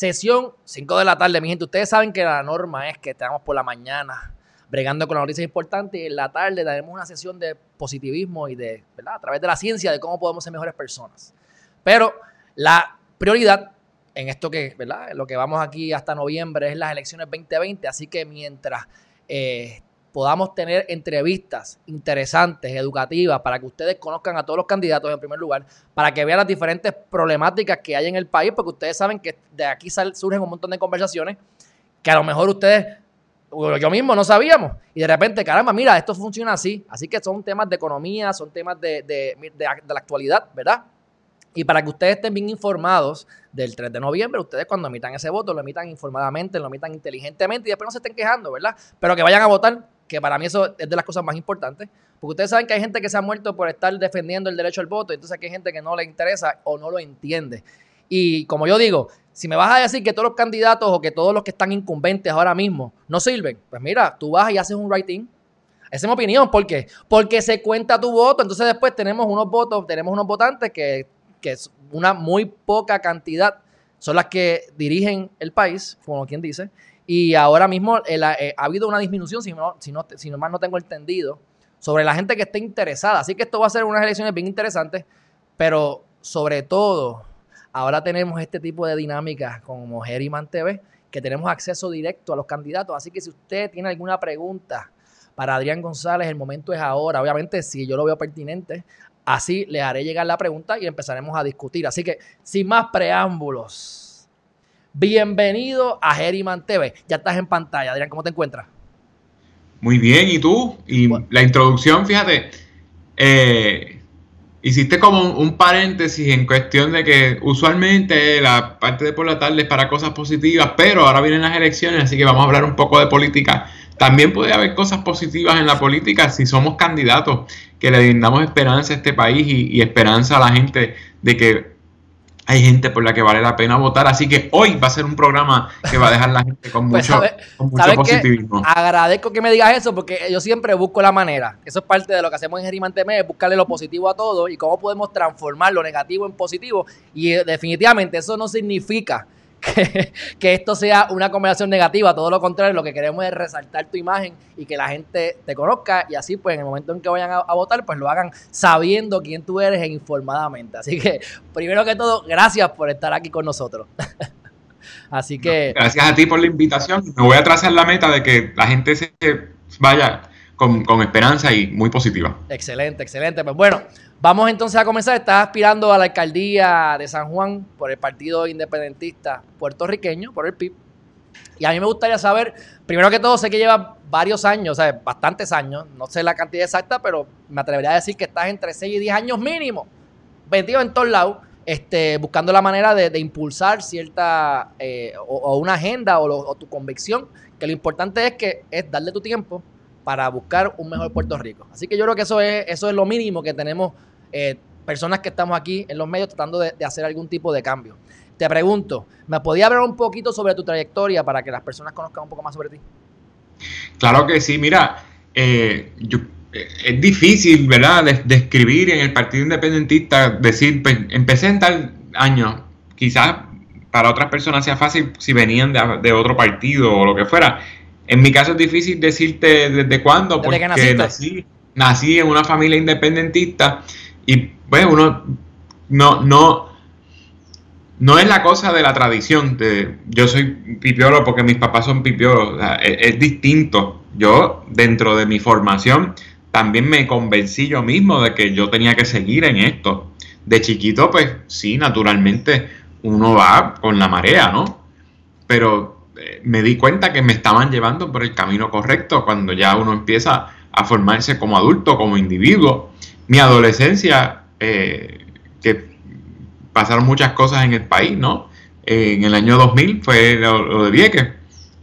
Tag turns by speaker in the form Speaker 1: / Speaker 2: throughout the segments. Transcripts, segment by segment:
Speaker 1: Sesión 5 de la tarde, mi gente. Ustedes saben que la norma es que estamos por la mañana bregando con las noticias importantes y en la tarde tenemos una sesión de positivismo y de, ¿verdad? A través de la ciencia de cómo podemos ser mejores personas. Pero la prioridad en esto que, ¿verdad? Lo que vamos aquí hasta noviembre es las elecciones 2020, así que mientras eh, podamos tener entrevistas interesantes, educativas, para que ustedes conozcan a todos los candidatos en primer lugar, para que vean las diferentes problemáticas que hay en el país, porque ustedes saben que de aquí surgen un montón de conversaciones que a lo mejor ustedes, yo mismo no sabíamos, y de repente, caramba, mira, esto funciona así, así que son temas de economía, son temas de, de, de, la actualidad, ¿verdad? Y para que ustedes estén bien informados del 3 de noviembre, ustedes cuando emitan ese voto, lo emitan informadamente, lo emitan inteligentemente y después no se estén quejando, ¿verdad? Pero que vayan a votar que para mí eso es de las cosas más importantes, porque ustedes saben que hay gente que se ha muerto por estar defendiendo el derecho al voto, entonces aquí hay gente que no le interesa o no lo entiende. Y como yo digo, si me vas a decir que todos los candidatos o que todos los que están incumbentes ahora mismo no sirven, pues mira, tú vas y haces un writing. Esa es mi opinión, ¿por qué? Porque se cuenta tu voto, entonces después tenemos unos votos, tenemos unos votantes que, que es una muy poca cantidad, son las que dirigen el país, como quien dice, y ahora mismo eh, ha habido una disminución, si no, si, no, si más no tengo entendido, sobre la gente que esté interesada. Así que esto va a ser unas elecciones bien interesantes, pero sobre todo, ahora tenemos este tipo de dinámicas como Geriman TV, que tenemos acceso directo a los candidatos. Así que si usted tiene alguna pregunta para Adrián González, el momento es ahora. Obviamente, si yo lo veo pertinente, así le haré llegar la pregunta y empezaremos a discutir. Así que, sin más preámbulos, Bienvenido a Geriman TV. Ya estás en pantalla. Adrián, ¿cómo te encuentras?
Speaker 2: Muy bien, ¿y tú? Y la introducción, fíjate, eh, hiciste como un, paréntesis en cuestión de que usualmente la parte de por la tarde es para cosas positivas, pero ahora vienen las elecciones, así que vamos a hablar un poco de política. También puede haber cosas positivas en la política si somos candidatos que le brindamos esperanza a este país y esperanza a la gente de que hay gente por la que vale la pena votar. Así que hoy va a ser un programa que va a dejar la gente con pues, mucho, positivismo.
Speaker 1: Agradezco que me digas eso porque yo siempre busco la manera. Eso es parte de lo que hacemos en Gerimante es buscarle lo positivo a todo y cómo podemos transformar lo negativo en positivo. Y eh, definitivamente eso no significa que, esto sea una conversación negativa, todo lo contrario, lo que queremos es resaltar tu imagen y que la gente te conozca y así pues en el momento en que vayan a, votar pues lo hagan sabiendo quién tú eres e informadamente. Así que primero que todo, gracias por estar aquí con nosotros. así que...
Speaker 2: Gracias a ti por la invitación. Me voy a trazar la meta de que la gente se vaya con, con esperanza y muy positiva.
Speaker 1: Excelente, excelente. Pues bueno, Vamos entonces a comenzar. Estás aspirando a la alcaldía de San Juan por el Partido Independentista puertorriqueño, por el PIB. Y a mí me gustaría saber, primero que todo, sé que lleva varios años, o sea, bastantes años, no sé la cantidad exacta, pero me atrevería a decir que estás entre 6 y 10 años mínimo, vendido en todos lados, este, buscando la manera de, impulsar cierta, eh, o, una agenda o, o tu convicción, que lo importante es que es darle tu tiempo para buscar un mejor Puerto Rico. Así que yo creo que eso es, eso es lo mínimo que tenemos eh, personas que estamos aquí en los medios tratando de, hacer algún tipo de cambio. Te pregunto, ¿me podía hablar un poquito sobre tu trayectoria para que las personas conozcan un poco más sobre ti?
Speaker 2: Claro que sí, mira, eh, eh, es difícil, ¿verdad?, describir en el Partido Independentista, decir, pues, empecé en tal año, quizás para otras personas sea fácil si venían de, de otro partido o lo que fuera. En mi caso es difícil decirte desde cuándo, porque nací, nací en una familia independentista y pues uno no, no, no es la cosa de la tradición. De, yo soy pipiolo porque mis papás son pipiolos. es, distinto. Yo, dentro de mi formación, también me convencí yo mismo de que yo tenía que seguir en esto. De chiquito, pues sí, naturalmente uno va con la marea, ¿no? Pero me di cuenta que me estaban llevando por el camino correcto cuando ya uno empieza a formarse como adulto, como individuo. Mi adolescencia, eh, que pasaron muchas cosas en el país, ¿no? en el año 2000 fue lo, de Vieques.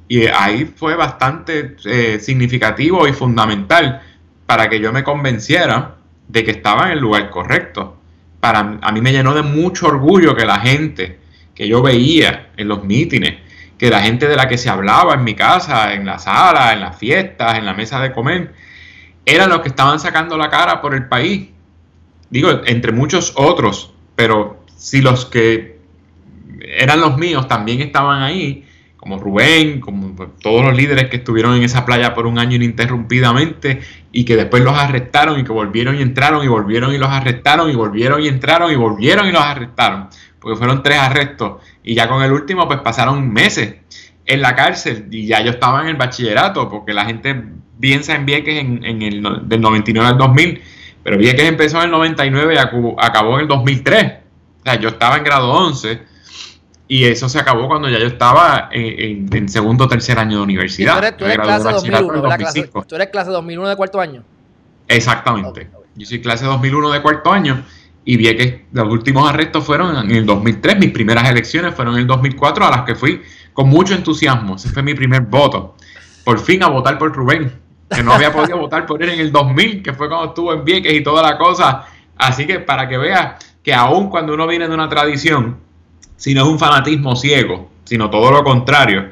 Speaker 2: Y ahí fue bastante eh, significativo y fundamental para que yo me convenciera de que estaba en el lugar correcto. Para, a mí me llenó de mucho orgullo que la gente que yo veía en los mítines, que la gente de la que se hablaba en mi casa, en la sala, en las fiestas, en la mesa de comer, eran los que estaban sacando la cara por el país. Digo, entre muchos otros, pero si los que eran los míos también estaban ahí, como Rubén, como todos los líderes que estuvieron en esa playa por un año ininterrumpidamente y que después los arrestaron y que volvieron y entraron y volvieron y los arrestaron y volvieron y entraron y volvieron y los arrestaron, porque fueron tres arrestos y ya con el último pues pasaron meses en la cárcel y ya yo estaba en el bachillerato porque la gente piensa en Vieques en, en el del 99 al 2000, pero Vieques empezó en el 99 y acabó en el 2003. O sea, yo estaba en grado 11 y eso se acabó cuando ya yo estaba en, segundo o tercer año de universidad.
Speaker 1: tú eres, clase 2001, clase, ¿Tú eres clase 2001 de cuarto año?
Speaker 2: Exactamente. Yo soy clase 2001 de cuarto año y vi que los últimos arrestos fueron en el 2003. Mis primeras elecciones fueron en el 2004 a las que fui con mucho entusiasmo. Ese fue mi primer voto. Por fin a votar por Rubén, que no había podido votar por él en el 2000, que fue cuando estuvo en Vieques y toda la cosa. Así que para que veas que aún cuando uno viene de una tradición, si no es un fanatismo ciego, sino todo lo contrario.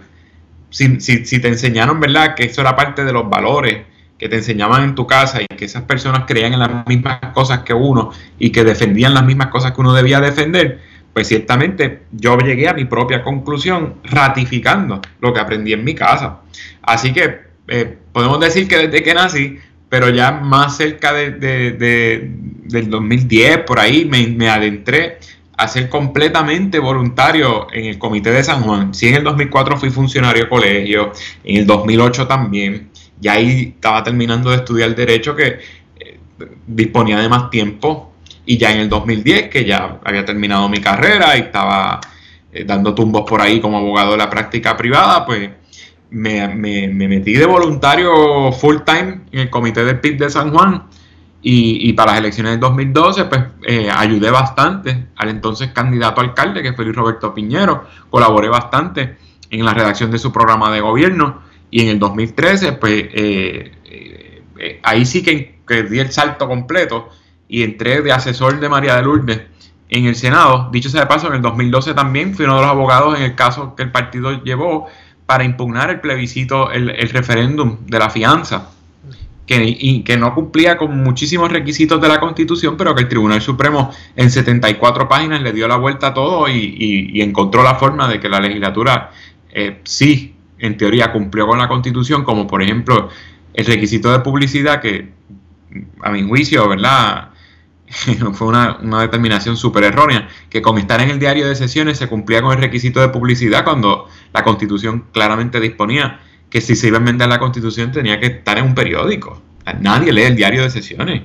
Speaker 2: Si, si, te enseñaron, ¿verdad?, que eso era parte de los valores que te enseñaban en tu casa y que esas personas creían en las mismas cosas que uno y que defendían las mismas cosas que uno debía defender, pues ciertamente yo llegué a mi propia conclusión ratificando lo que aprendí en mi casa. Así que eh, podemos decir que desde que nací, pero ya más cerca de, del 2010, por ahí, me, me adentré a ser completamente voluntario en el Comité de San Juan. Sí, en el 2004 fui funcionario de colegio, en el 2008 también, y ahí estaba terminando de estudiar Derecho que eh, disponía de más tiempo, y ya en el 2010, que ya había terminado mi carrera y estaba eh, dando tumbos por ahí como abogado de la práctica privada, pues me, me metí de voluntario full time en el Comité del PIB de San Juan y, para las elecciones del 2012, pues eh, ayudé bastante al entonces candidato alcalde, que fue Luis Roberto Piñero. Colaboré bastante en la redacción de su programa de gobierno. Y en el 2013, pues eh, eh, ahí sí que, di el salto completo y entré de asesor de María de Lourdes en el Senado. Dicho sea de paso, en el 2012 también fui uno de los abogados en el caso que el partido llevó para impugnar el plebiscito, el, el referéndum de la fianza que, y que no cumplía con muchísimos requisitos de la Constitución, pero que el Tribunal Supremo en 74 páginas le dio la vuelta a todo y, encontró la forma de que la legislatura eh, sí, en teoría, cumplió con la Constitución, como por ejemplo el requisito de publicidad que, a mi juicio, ¿verdad? fue una, una determinación súper errónea, que con estar en el diario de sesiones se cumplía con el requisito de publicidad cuando la Constitución claramente disponía que si se iba a enmendar la constitución tenía que estar en un periódico. Nadie lee el diario de sesiones.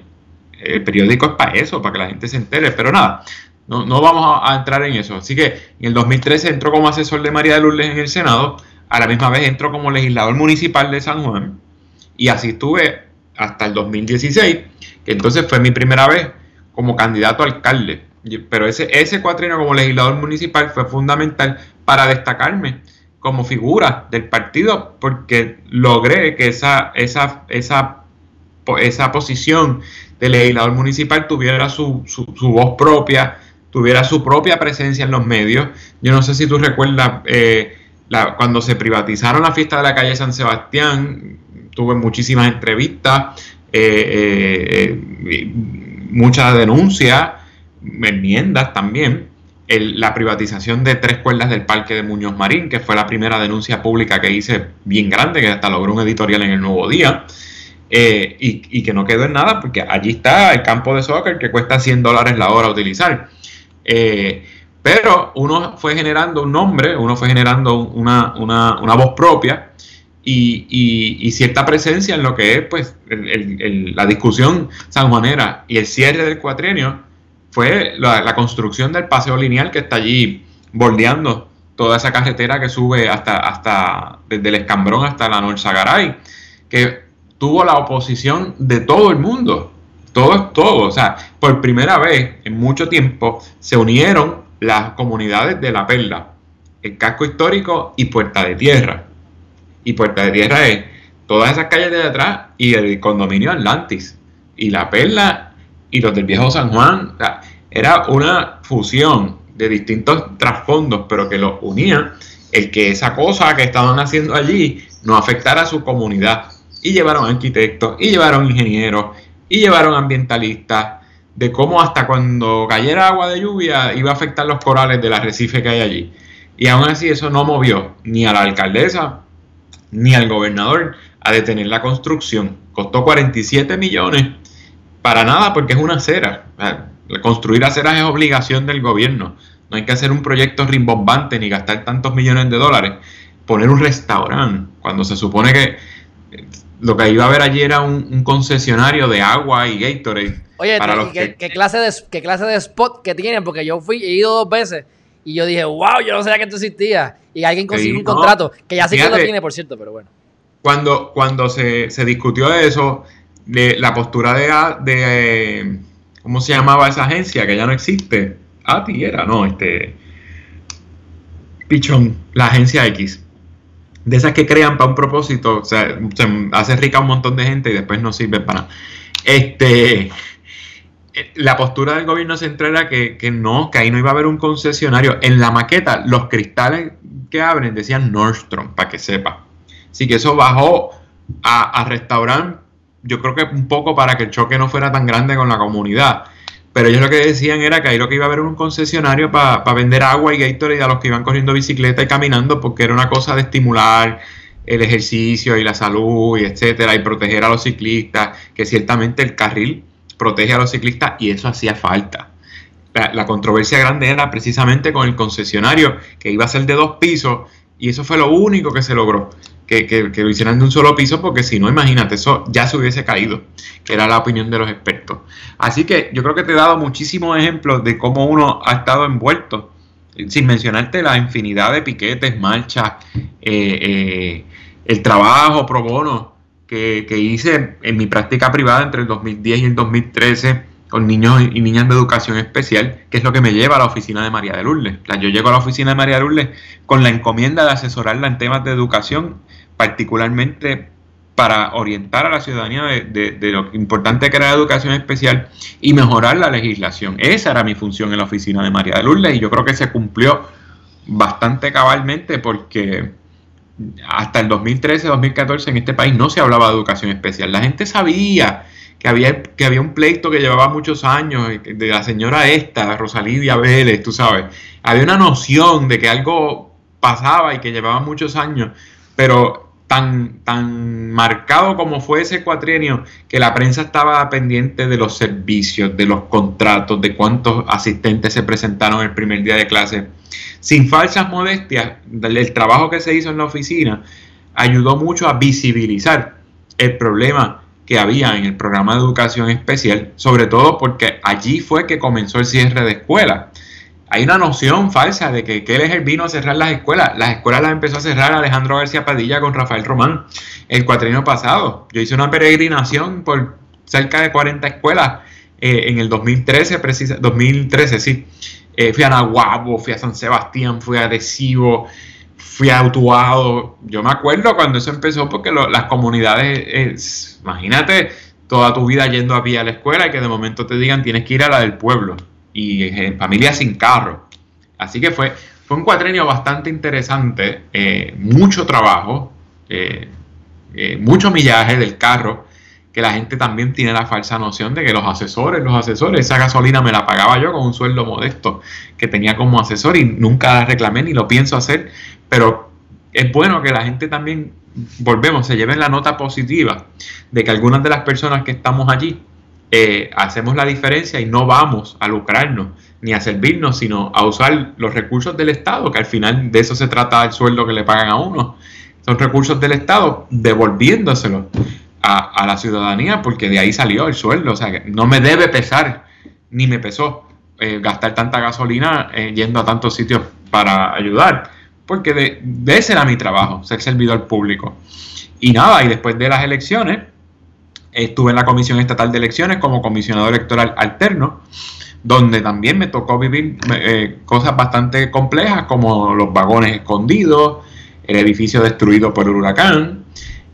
Speaker 2: El periódico es para eso, para que la gente se entere. Pero nada, no, no vamos a, entrar en eso. Así que en el 2013 entró como asesor de María de Lourdes en el Senado. A la misma vez entró como legislador municipal de San Juan. Y así estuve hasta el 2016, que entonces fue mi primera vez como candidato a alcalde. Pero ese, ese cuatrino como legislador municipal fue fundamental para destacarme como figura del partido porque logré que esa, esa, esa, esa posición de legislador municipal tuviera su, su, voz propia, tuviera su propia presencia en los medios. Yo no sé si tú recuerdas eh, cuando se privatizaron la fiesta de la calle San Sebastián, tuve muchísimas entrevistas, eh, eh, muchas denuncias, enmiendas también la privatización de tres cuerdas del parque de Muñoz Marín, que fue la primera denuncia pública que hice bien grande, que hasta logró un editorial en el Nuevo Día, eh, y, que no quedó en nada, porque allí está el campo de soccer que cuesta 100 dólares la hora utilizar. Eh, pero uno fue generando un nombre, uno fue generando una, voz propia y, cierta presencia en lo que es pues la discusión sanjuanera y el cierre del cuatrienio fue la, construcción del paseo lineal que está allí bordeando toda esa carretera que sube hasta, hasta desde el Escambrón hasta la Norzagaray, que tuvo la oposición de todo el mundo. Todo es todo. O sea, por primera vez en mucho tiempo se unieron las comunidades de La Perla, el casco histórico y Puerta de Tierra. Y Puerta de Tierra es todas esas calles de atrás y el condominio Atlantis. Y la Perla y los del viejo San Juan. era una fusión de distintos trasfondos, pero que los unía el que esa cosa que estaban haciendo allí no afectara a su comunidad. Y llevaron arquitectos, y llevaron ingenieros, y llevaron ambientalistas, de cómo hasta cuando cayera agua de lluvia iba a afectar los corales del arrecife que hay allí. Y aún así eso no movió ni a la alcaldesa ni al gobernador a detener la construcción. Costó 47 millones para nada porque es una acera. Construir aceras es obligación del gobierno. No hay que hacer un proyecto rimbombante ni gastar tantos millones de dólares. Poner un restaurante cuando se supone que lo que iba a haber allí era un, concesionario de agua y Gatorade.
Speaker 1: Oye, ¿qué, clase de, ¿qué clase de spot que tienen? Porque yo fui, he ido dos veces y yo dije, wow, yo no sabía que esto existía. Y alguien consiguió un contrato, que ya sí que lo tiene, por cierto, pero bueno.
Speaker 2: Cuando, cuando se, se discutió eso, de la postura de, de, ¿cómo se llamaba esa agencia? Que ya no existe. ATI era, no, este... Pichón, la agencia X de esas que crean para un propósito, o sea, se hace rica a un montón de gente y después no sirve para nada. Este, la postura del gobierno central era que, no, que ahí no iba a haber un concesionario. En la maqueta, los cristales que abren decían Nordstrom, para que sepa. Así que eso bajó a, a yo creo que un poco para que el choque no fuera tan grande con la comunidad. Pero ellos lo que decían era que ahí lo que iba a haber un concesionario para vender agua y Gatorade a los que iban corriendo bicicleta y caminando, porque era una cosa de estimular el ejercicio y la salud y etcétera, y proteger a los ciclistas, que ciertamente el carril protege a los ciclistas y eso hacía falta. La, la controversia grande era precisamente con el concesionario, que iba a ser de dos pisos, y eso fue lo único que se logró que, lo hicieran de un solo piso, porque si no, imagínate, eso ya se hubiese caído, que era la opinión de los expertos. Así que yo creo que te he dado muchísimos ejemplos de cómo uno ha estado envuelto, sin mencionarte la infinidad de piquetes, marchas, eh, eh, el trabajo pro bono que, que hice en mi práctica privada entre el 2010 y el 2013 con niños y niñas de educación especial, que es lo que me lleva a la oficina de María de Lourdes. yo llego a la oficina de María de Lourdes con la encomienda de asesorarla en temas de educación particularmente para orientar a la ciudadanía de, lo importante que era la educación especial y mejorar la legislación. Esa era mi función en la oficina de María de Lourdes y yo creo que se cumplió bastante cabalmente porque hasta el 2013-2014 en este país no se hablaba de educación especial. La gente sabía que había, que había un pleito que llevaba muchos años de la señora esta, Rosalidia Vélez, tú sabes. Había una noción de que algo pasaba y que llevaba muchos años, pero tan, tan marcado como fue ese cuatrienio que la prensa estaba pendiente de los servicios, de los contratos, de cuántos asistentes se presentaron el primer día de clase. Sin falsas modestias, el trabajo que se hizo en la oficina ayudó mucho a visibilizar el problema que había en el programa de educación especial, sobre todo porque allí fue que comenzó el cierre de escuelas hay una noción falsa de que el vino a cerrar las escuelas. Las escuelas las empezó a cerrar Alejandro García Padilla con Rafael Román el cuatrienio pasado. Yo hice una peregrinación por cerca de 40 escuelas eh, en el 2013, precisa, 2013 sí. Eh, fui a Nahuabo, fui a San Sebastián, fui a Adhesivo, fui a Utuado. Yo me acuerdo cuando eso empezó porque las comunidades, imagínate toda tu vida yendo a pie a la escuela y que de momento te digan tienes que ir a la del pueblo y en familias sin carro. Así que fue, fue un cuatrenio bastante interesante, eh, mucho trabajo, eh, eh, mucho millaje del carro, que la gente también tiene la falsa noción de que los asesores, los asesores, esa gasolina me la pagaba yo con un sueldo modesto que tenía como asesor y nunca la reclamé ni lo pienso hacer, pero es bueno que la gente también, volvemos, se lleve la nota positiva de que algunas de las personas que estamos allí eh, hacemos la diferencia y no vamos a lucrarnos ni a servirnos, sino a usar los recursos del Estado, que al final de eso se trata el sueldo que le pagan a uno. Son recursos del Estado devolviéndoselos a, la ciudadanía, porque de ahí salió el sueldo. O sea, que no me debe pesar, ni me pesó eh, gastar tanta gasolina eh, yendo a tantos sitios para ayudar, porque de, ese era mi trabajo, ser servidor público. Y nada, y después de las elecciones, Estuve en la Comisión Estatal de Elecciones como comisionado electoral alterno donde también me tocó vivir eh, cosas bastante complejas como los vagones escondidos, el edificio destruido por el huracán,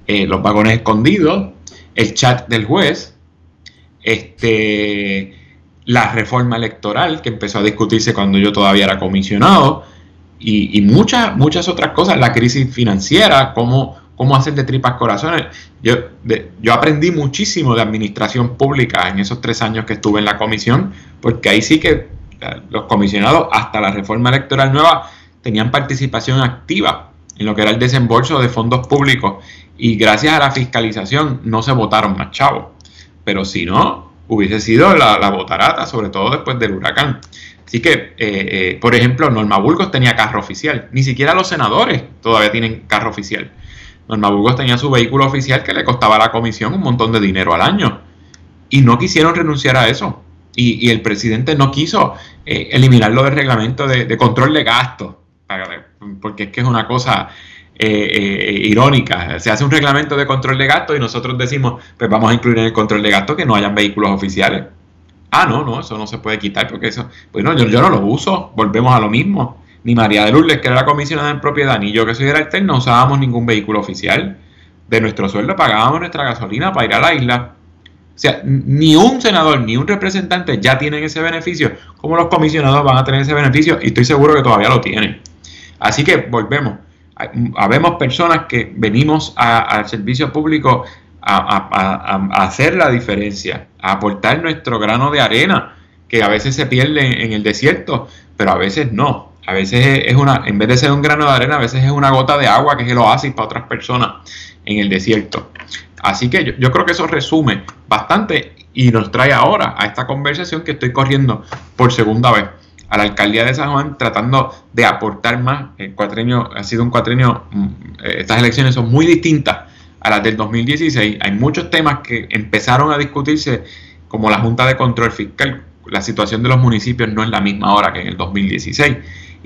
Speaker 2: eh, los vagones escondidos, el chat del juez, este, la reforma electoral que empezó a discutirse cuando yo todavía era comisionado y, muchas, muchas otras cosas, la crisis financiera, cómo, cómo hacer de tripas corazones. Yo, yo aprendí muchísimo de administración pública en esos tres años que estuve en la comisión, porque ahí sí que los comisionados, hasta la reforma electoral nueva, tenían participación activa en lo que era el desembolso de fondos públicos y gracias a la fiscalización no se votaron más chavos. Pero si no, hubiese sido la, la botarata, sobre todo después del huracán. Así que, eh, eh, por ejemplo, Norma Burgos tenía carro oficial. Ni siquiera los senadores todavía tienen carro oficial. Norma Burgos tenía su vehículo oficial que le costaba a la comisión un montón de dinero al año. Y no quisieron renunciar a eso. Y, el presidente no quiso eh, eliminarlo del reglamento de, control de gastos. Porque es que es una cosa irónica. Se hace un reglamento de control de gastos y nosotros decimos, pues vamos a incluir en el control de gastos que no hayan vehículos oficiales. Ah, no, no, eso no se puede quitar porque eso, bueno, yo, yo no lo uso, volvemos a lo mismo. Ni María de Lourdes, que era la comisionada en propiedad, ni yo que soy el alter, no usábamos ningún vehículo oficial. De nuestro sueldo pagábamos nuestra gasolina para ir a la isla. O sea, ni un senador ni un representante ya tienen ese beneficio, como los comisionados van a tener ese beneficio y estoy seguro que todavía lo tienen. Así que volvemos. Habemos personas que venimos al servicio público a, hacer la diferencia, a aportar nuestro grano de arena, que a veces se pierde en el desierto, pero a veces no. A veces es una, en vez de ser un grano de arena, a veces es una gota de agua que es el oasis para otras personas en el desierto. Así que yo, yo creo que eso resume bastante y nos trae ahora a esta conversación que estoy corriendo por segunda vez a la alcaldía de San Juan tratando de aportar más. El cuatrenio ha sido un cuatrenio, mm, eh, estas elecciones son muy distintas a las del 2016, hay muchos temas que empezaron a discutirse, como la Junta de Control Fiscal. La situación de los municipios no es la misma ahora que en el 2016.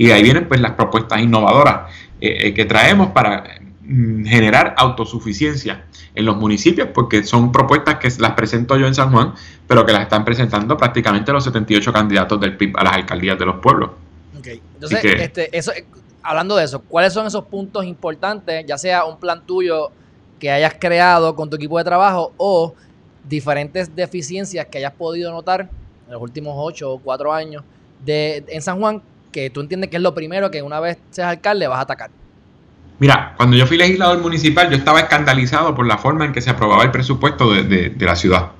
Speaker 2: Y de ahí vienen pues las propuestas innovadoras eh, eh, que traemos para mm, generar autosuficiencia en los municipios, porque son propuestas que las presento yo en San Juan, pero que las están presentando prácticamente los 78 candidatos del PIB a las alcaldías de los pueblos.
Speaker 1: Entonces, este, eso, hablando de eso, ¿cuáles son esos puntos importantes, ya sea un plan tuyo que hayas creado con tu equipo de trabajo o diferentes deficiencias que hayas podido notar en los últimos ocho o cuatro años de, en San Juan que tú entiendes que es lo primero que una vez seas alcalde vas a atacar?
Speaker 2: Mira, cuando yo fui legislador municipal yo estaba escandalizado por la forma en que se aprobaba el presupuesto de, la ciudad.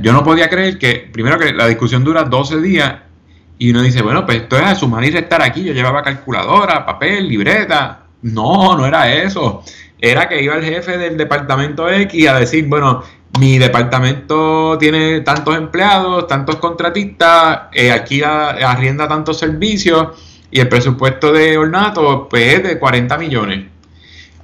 Speaker 2: Yo no podía creer que, primero que la discusión dura 12 días y uno dice, bueno, pues esto es a sumar y restar aquí. Yo llevaba calculadora, papel, libreta. No, no era eso era que iba el jefe del departamento X a decir, bueno, mi departamento tiene tantos empleados, tantos contratistas, eh, aquí arrienda tantos servicios y el presupuesto de ornato pues, es de 40 millones.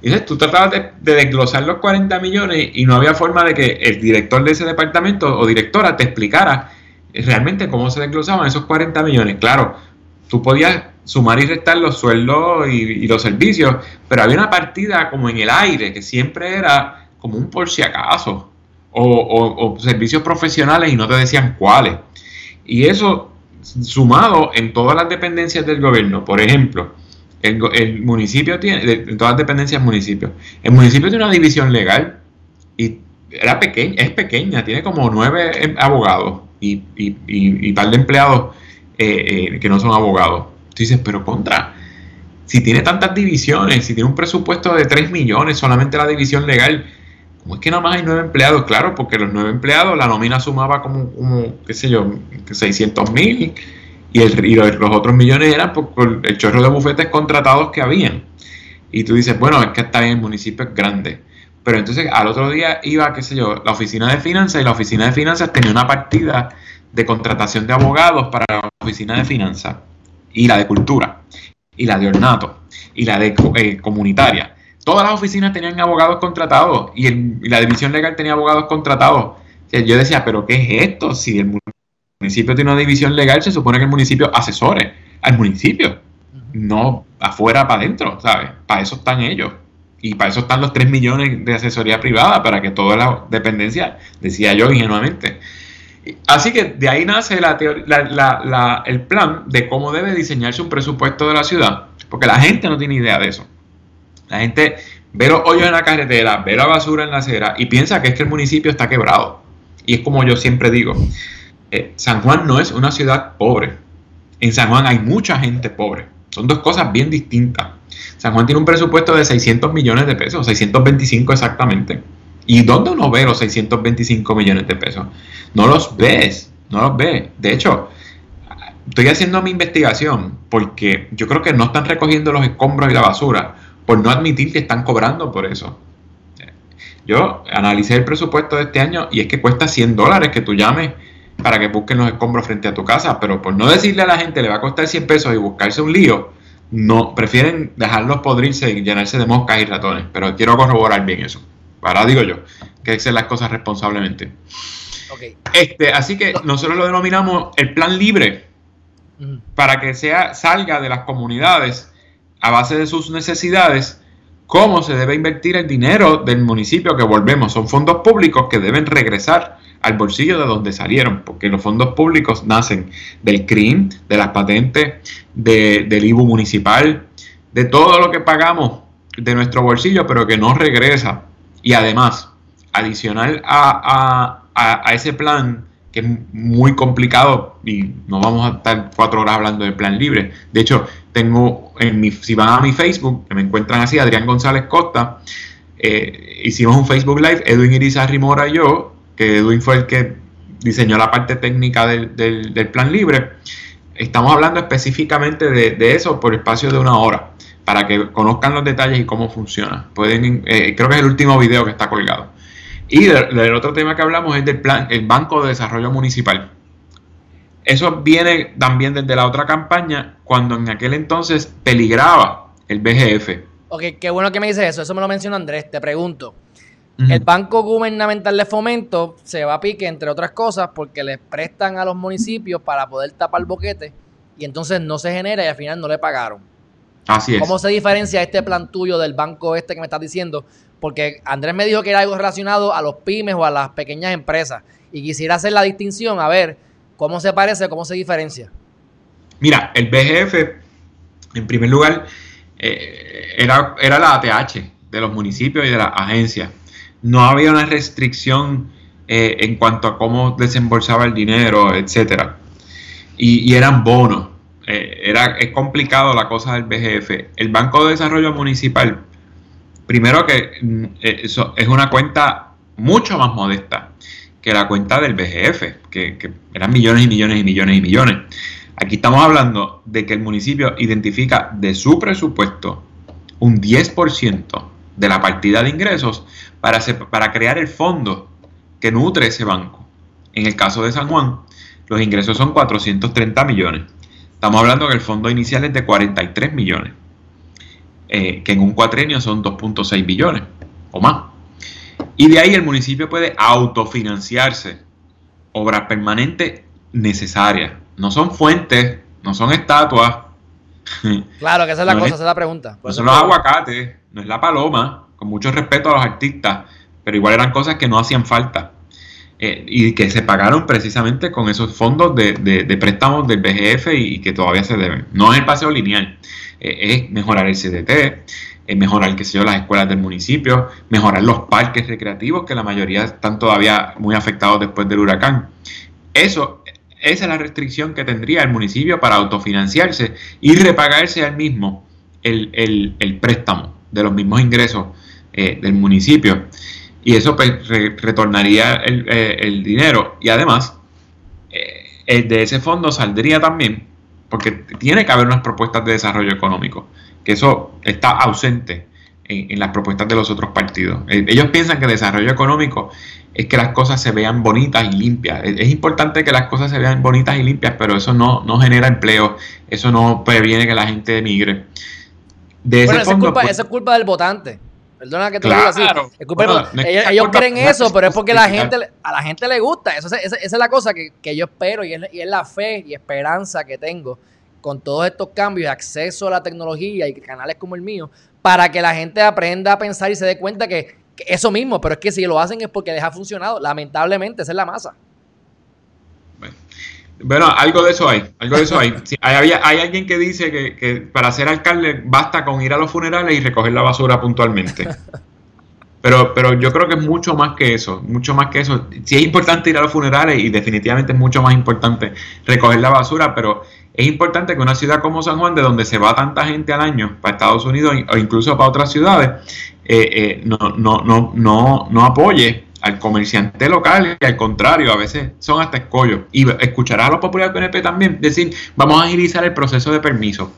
Speaker 2: Y entonces tú tratabas de, desglosar los 40 millones y no había forma de que el director de ese departamento o directora te explicara realmente cómo se desglosaban esos 40 millones. Claro, tú podías sumar y restar los sueldos y, los servicios, pero había una partida como en el aire que siempre era como un por si acaso, o, servicios profesionales y no te decían cuáles. Y eso sumado en todas las dependencias del gobierno, por ejemplo, el, municipio tiene, en todas las dependencias municipios, el municipio tiene una división legal y era pequeña, es pequeña, tiene como nueve em, abogados y, y, par de empleados eh, eh, que no son abogados. Tú dices, pero contra, si tiene tantas divisiones, si tiene un presupuesto de 3 millones, solamente la división legal, ¿cómo es que nada más hay 9 empleados? Claro, porque los 9 empleados, la nómina sumaba como, como qué sé yo, 600 mil y, los, otros millones eran por, el chorro de bufetes contratados que habían. Y tú dices, bueno, es que está bien, el municipio es grande. Pero entonces al otro día iba, qué sé yo, la oficina de finanzas y la oficina de finanzas tenía una partida de contratación de abogados para la oficina de finanzas y la de cultura, y la de ornato, y la de eh, comunitaria. Todas las oficinas tenían abogados contratados y, la división legal tenía abogados contratados. yo decía, pero ¿qué es esto? Si el municipio tiene una división legal, se supone que el municipio asesore al municipio, no afuera para adentro, ¿sabes? Para eso están ellos. Y para eso están los 3 millones de asesoría privada, para que todas las dependencias, decía yo ingenuamente, Así que de ahí nace la el plan de cómo debe diseñarse un presupuesto de la ciudad, porque la gente no tiene idea de eso. La gente ve los hoyos en la carretera, ve la basura en la acera y piensa que es que el municipio está quebrado. Y es como yo siempre digo, eh, San Juan no es una ciudad pobre. En San Juan hay mucha gente pobre. Son dos cosas bien distintas. San Juan tiene un presupuesto de 600 millones de pesos, 625 exactamente. ¿Y dónde uno ve los 625 millones de pesos? No los ves, no los ves. De hecho, estoy haciendo mi investigación porque yo creo que no están recogiendo los escombros y la basura por no admitir que están cobrando por eso. Yo analicé el presupuesto de este año y es que cuesta 100 dólares que tú llames para que busquen los escombros frente a tu casa, pero por no decirle a la gente le va a costar 100 pesos y buscarse un lío, no prefieren dejarlos podrirse y llenarse de moscas y ratones. Pero quiero corroborar bien eso. Ahora digo yo, que hacer las cosas responsablemente. Este, así que nosotros lo denominamos el plan libre para que sea, salga de las comunidades a base de sus necesidades cómo se debe invertir el dinero del municipio que volvemos. Son fondos públicos que deben regresar al bolsillo de donde salieron, porque los fondos públicos nacen del CRIM, de las patentes, del IBU municipal, de todo lo que pagamos de nuestro bolsillo, pero que no regresa. Y además, adicional a, ese plan, que es muy complicado y no vamos a estar cuatro horas hablando del plan libre. De hecho, tengo en mi, si van a mi Facebook, que me encuentran así, Adrián González Costa, eh, hicimos un Facebook Live, Edwin Irizarry Mora y yo, que Edwin fue el que diseñó la parte técnica del, plan libre. Estamos hablando específicamente de, eso por espacio de una hora, para que conozcan los detalles y cómo funciona. Pueden, eh, creo que es el último video que está colgado. Y el otro tema que hablamos es del plan, el Banco de Desarrollo Municipal. Eso viene también desde la otra campaña, cuando en aquel entonces peligraba el BGF.
Speaker 1: Ok, qué bueno que me dices eso. Eso me lo mencionó Andrés. Te pregunto. El Banco Gubernamental de Fomento se va a pique, entre otras cosas, porque les prestan a los municipios para poder tapar boquete y entonces no se genera y al final no le pagaron.
Speaker 2: Así es.
Speaker 1: ¿Cómo se diferencia este plan tuyo del banco este que me estás diciendo? Porque Andrés me dijo que era algo relacionado a los pymes o a las pequeñas empresas y quisiera hacer la distinción, a ver cómo se parece, cómo se diferencia.
Speaker 2: Mira, el BGF, en primer lugar, eh, era, era la ATH de los municipios y de las agencias no había una restricción eh, en cuanto a cómo desembolsaba el dinero, etcétera. Y, eran bonos. Eh, era, es complicado la cosa del BGF. El Banco de Desarrollo Municipal, primero que mm, eh, eso es una cuenta mucho más modesta que la cuenta del BGF, que, eran millones y millones y millones y millones. Aquí estamos hablando de que el municipio identifica de su presupuesto un 10% de la partida de ingresos para, para crear el fondo que nutre ese banco. En el caso de San Juan, los ingresos son 430 millones. Estamos hablando que el fondo inicial es de 43 millones, eh, que en un cuatrenio son 2.6 billones o más. Y de ahí el municipio puede autofinanciarse obras permanentes necesarias. No son fuentes, no son estatuas.
Speaker 1: Claro, que esa es la cosa, esa es la pregunta.
Speaker 2: no son los aguacates, no es la paloma, con mucho respeto a los artistas, pero igual eran cosas que no hacían falta. Eh, y que se pagaron precisamente con esos fondos de, préstamos del BGF y, que todavía se deben. No es el paseo lineal, eh, es mejorar el CDT, es mejorar, las escuelas del municipio, mejorar los parques recreativos, que la mayoría están todavía muy afectados después del huracán. Eso, esa es la restricción que tendría el municipio para autofinanciarse y repagarse al mismo el, el préstamo de los mismos ingresos eh, del municipio. Y eso pues, retornaría eh, el, dinero. Y además, eh, de ese fondo saldría también, porque tiene que haber unas propuestas de desarrollo económico, que eso está ausente en, las propuestas de los otros partidos. ellos piensan que desarrollo económico es que las cosas se vean bonitas y limpias. Es, importante que las cosas se vean bonitas y limpias, pero eso no, no genera empleo, eso no previene que la gente emigre
Speaker 1: bueno, esa, es culpa, pues, es culpa del votante. Perdona que te lo diga así. ellos, creen eso, pero es porque la gente, a la gente le gusta. Eso, esa, es la cosa que, yo espero y es, la fe y esperanza que tengo con todos estos cambios, acceso a la tecnología y canales como el mío, para que la gente aprenda a pensar y se dé cuenta que, eso mismo, pero es que si lo hacen es porque les ha funcionado. Lamentablemente, esa es la masa.
Speaker 2: Bueno, algo de eso hay, algo de eso hay. hay, hay, alguien que dice que, que, para ser alcalde basta con ir a los funerales y recoger la basura puntualmente. Pero, pero yo creo que es mucho más que eso, mucho más que eso. Sí es importante ir a los funerales y definitivamente es mucho más importante recoger la basura, pero es importante que una ciudad como San Juan, de donde se va tanta gente al año para Estados Unidos o incluso para otras ciudades, eh, eh, no, no, no, no, no apoye al comerciante local y al contrario, a veces son hasta escollos. Y escucharás a los populares PNP también decir, vamos a agilizar el proceso de permiso.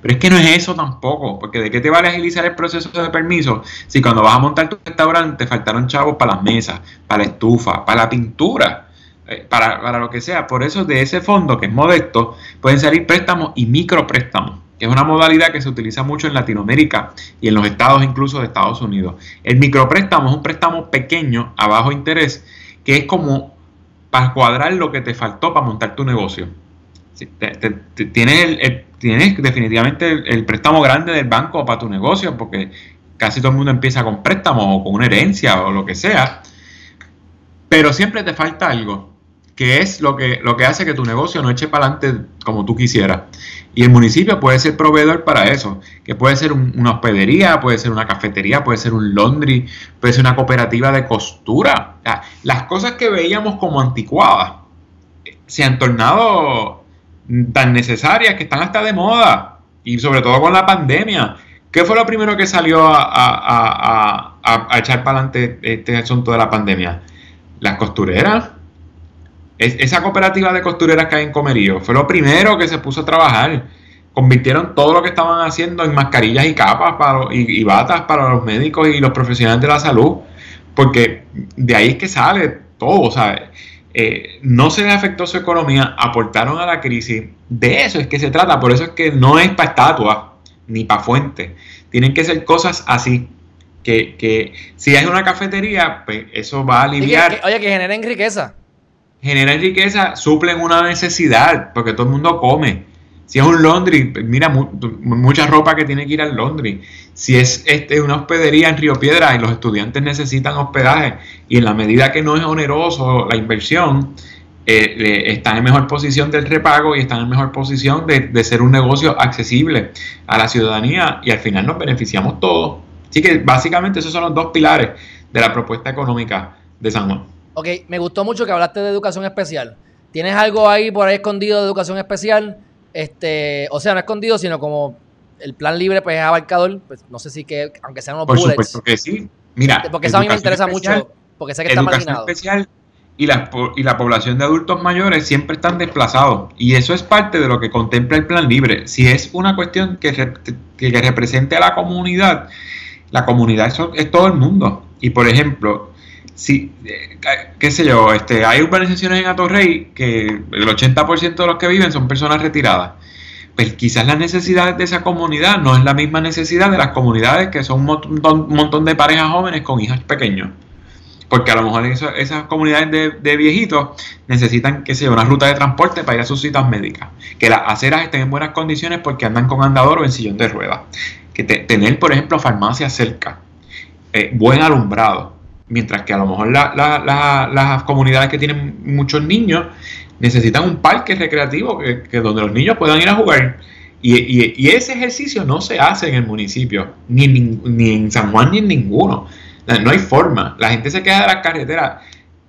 Speaker 2: Pero es que no es eso tampoco, porque ¿de qué te vale agilizar el proceso de permiso si cuando vas a montar tu restaurante faltaron chavos para las mesas, para la estufa, para la pintura? Eh, para, para lo que sea. Por eso de ese fondo, que es modesto, pueden salir préstamos y micropréstamos es una modalidad que se utiliza mucho en Latinoamérica y en los estados incluso de Estados Unidos. El micropréstamo es un préstamo pequeño a bajo interés que es como para cuadrar lo que te faltó para montar tu negocio. tienes, tienes definitivamente el, préstamo grande del banco para tu negocio porque casi todo el mundo empieza con préstamo o con una herencia o lo que sea, pero siempre te falta algo que es lo que, lo que hace que tu negocio no eche para adelante como tú quisieras. Y el municipio puede ser proveedor para eso, que puede ser una hospedería, puede ser una cafetería, puede ser un laundry, puede ser una cooperativa de costura. las cosas que veíamos como anticuadas se han tornado tan necesarias que están hasta de moda, y sobre todo con la pandemia. ¿Qué fue lo primero que salió a, a, a, a echar para adelante este asunto de la pandemia? Las costureras esa cooperativa de costureras que hay en Comerío fue lo primero que se puso a trabajar. Convirtieron todo lo que estaban haciendo en mascarillas y capas para, y, batas para los médicos y los profesionales de la salud, porque de ahí es que sale todo. O sea, eh, no se les afectó su economía, aportaron a la crisis. De eso es que se trata, por eso es que no es para estatuas ni para fuentes. Tienen que ser cosas así. Que, que si es una cafetería, pues eso va a aliviar.
Speaker 1: oye, que generen riqueza
Speaker 2: generan riqueza, suplen una necesidad, porque todo el mundo come. Si es un laundry, mira, mucha ropa que tiene que ir al laundry. Si es este, una hospedería en Río Piedra y los estudiantes necesitan hospedaje, y en la medida que no es oneroso la inversión, eh, están en mejor posición del repago y están en mejor posición de, de, ser un negocio accesible a la ciudadanía y al final nos beneficiamos todos. Así que básicamente esos son los dos pilares de la propuesta económica de San Juan.
Speaker 1: Ok, me gustó mucho que hablaste de educación especial. ¿Tienes algo ahí por ahí escondido de educación especial? Este, o sea, no escondido, sino como el plan libre pues es abarcador, pues no sé si que, aunque sean unos
Speaker 2: por supuesto que sí. Mira,
Speaker 1: porque eso a mí me interesa mucho, porque sé que está marginado.
Speaker 2: especial y la, y la población de adultos mayores siempre están desplazados y eso es parte de lo que contempla el plan libre. Si es una cuestión que, que, que represente a la comunidad, la comunidad es todo el mundo. Y por ejemplo, sí, eh, qué sé yo, este, hay urbanizaciones en Atorrey que el 80% de los que viven son personas retiradas. Pues quizás las necesidades de esa comunidad no es la misma necesidad de las comunidades que son un montón, de parejas jóvenes con hijos pequeños. Porque a lo mejor esas comunidades de, viejitos necesitan, qué sé yo, una ruta de transporte para ir a sus citas médicas. Que las aceras estén en buenas condiciones porque andan con andador o en sillón de ruedas. Que tener, por ejemplo, farmacias cerca. Eh, buen alumbrado Mientras que a lo mejor las comunidades que tienen muchos niños necesitan un parque recreativo que, donde los niños puedan ir a jugar. Y, ese ejercicio no se hace en el municipio, ni, ni en San Juan ni en ninguno. No hay forma. La gente se queda de las carreteras.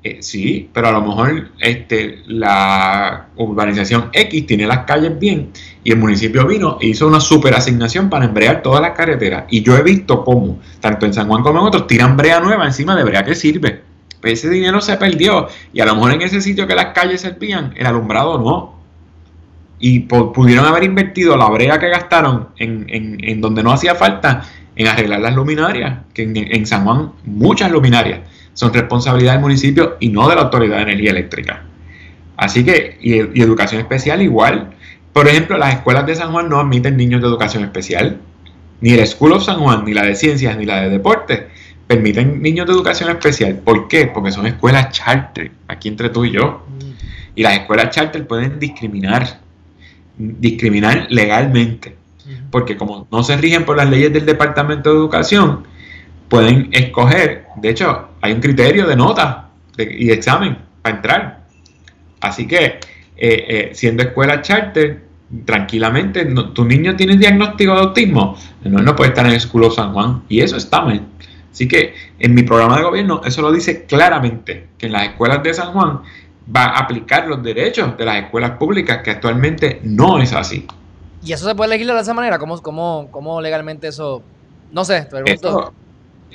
Speaker 2: Eh, sí, pero a lo mejor este, la urbanización X tiene las calles bien y el municipio vino e hizo una super asignación para embrear todas las carreteras. Y yo he visto cómo, tanto en San Juan como en otros, tiran brea nueva encima de brea que sirve. Pues ese dinero se perdió y a lo mejor en ese sitio que las calles servían, el alumbrado no. Y pudieron haber invertido la brea que gastaron en, en, donde no hacía falta en arreglar las luminarias, que en, en San Juan muchas luminarias son responsabilidad del municipio y no de la Autoridad de Energía Eléctrica. Así que, y, educación especial igual. Por ejemplo, las escuelas de San Juan no admiten niños de educación especial. Ni la School of San Juan, ni la de ciencias, ni la de deporte permiten niños de educación especial. ¿Por qué? Porque son escuelas charter, aquí entre tú y yo. Y las escuelas charter pueden discriminar, discriminar legalmente. Porque como no se rigen por las leyes del Departamento de Educación, pueden escoger, de hecho, hay un criterio de nota y examen para entrar. Así que eh, eh, siendo escuela charter, tranquilamente, tu niño tiene diagnóstico de autismo, no, no puede estar en el Escudo San Juan y eso está mal. Así que en mi programa de gobierno eso lo dice claramente, que en las escuelas de San Juan va a aplicar los derechos de las escuelas públicas, que actualmente no es así.
Speaker 1: ¿Y eso se puede legislar de esa manera? ¿Cómo, cómo, cómo legalmente eso? No sé, te pregunto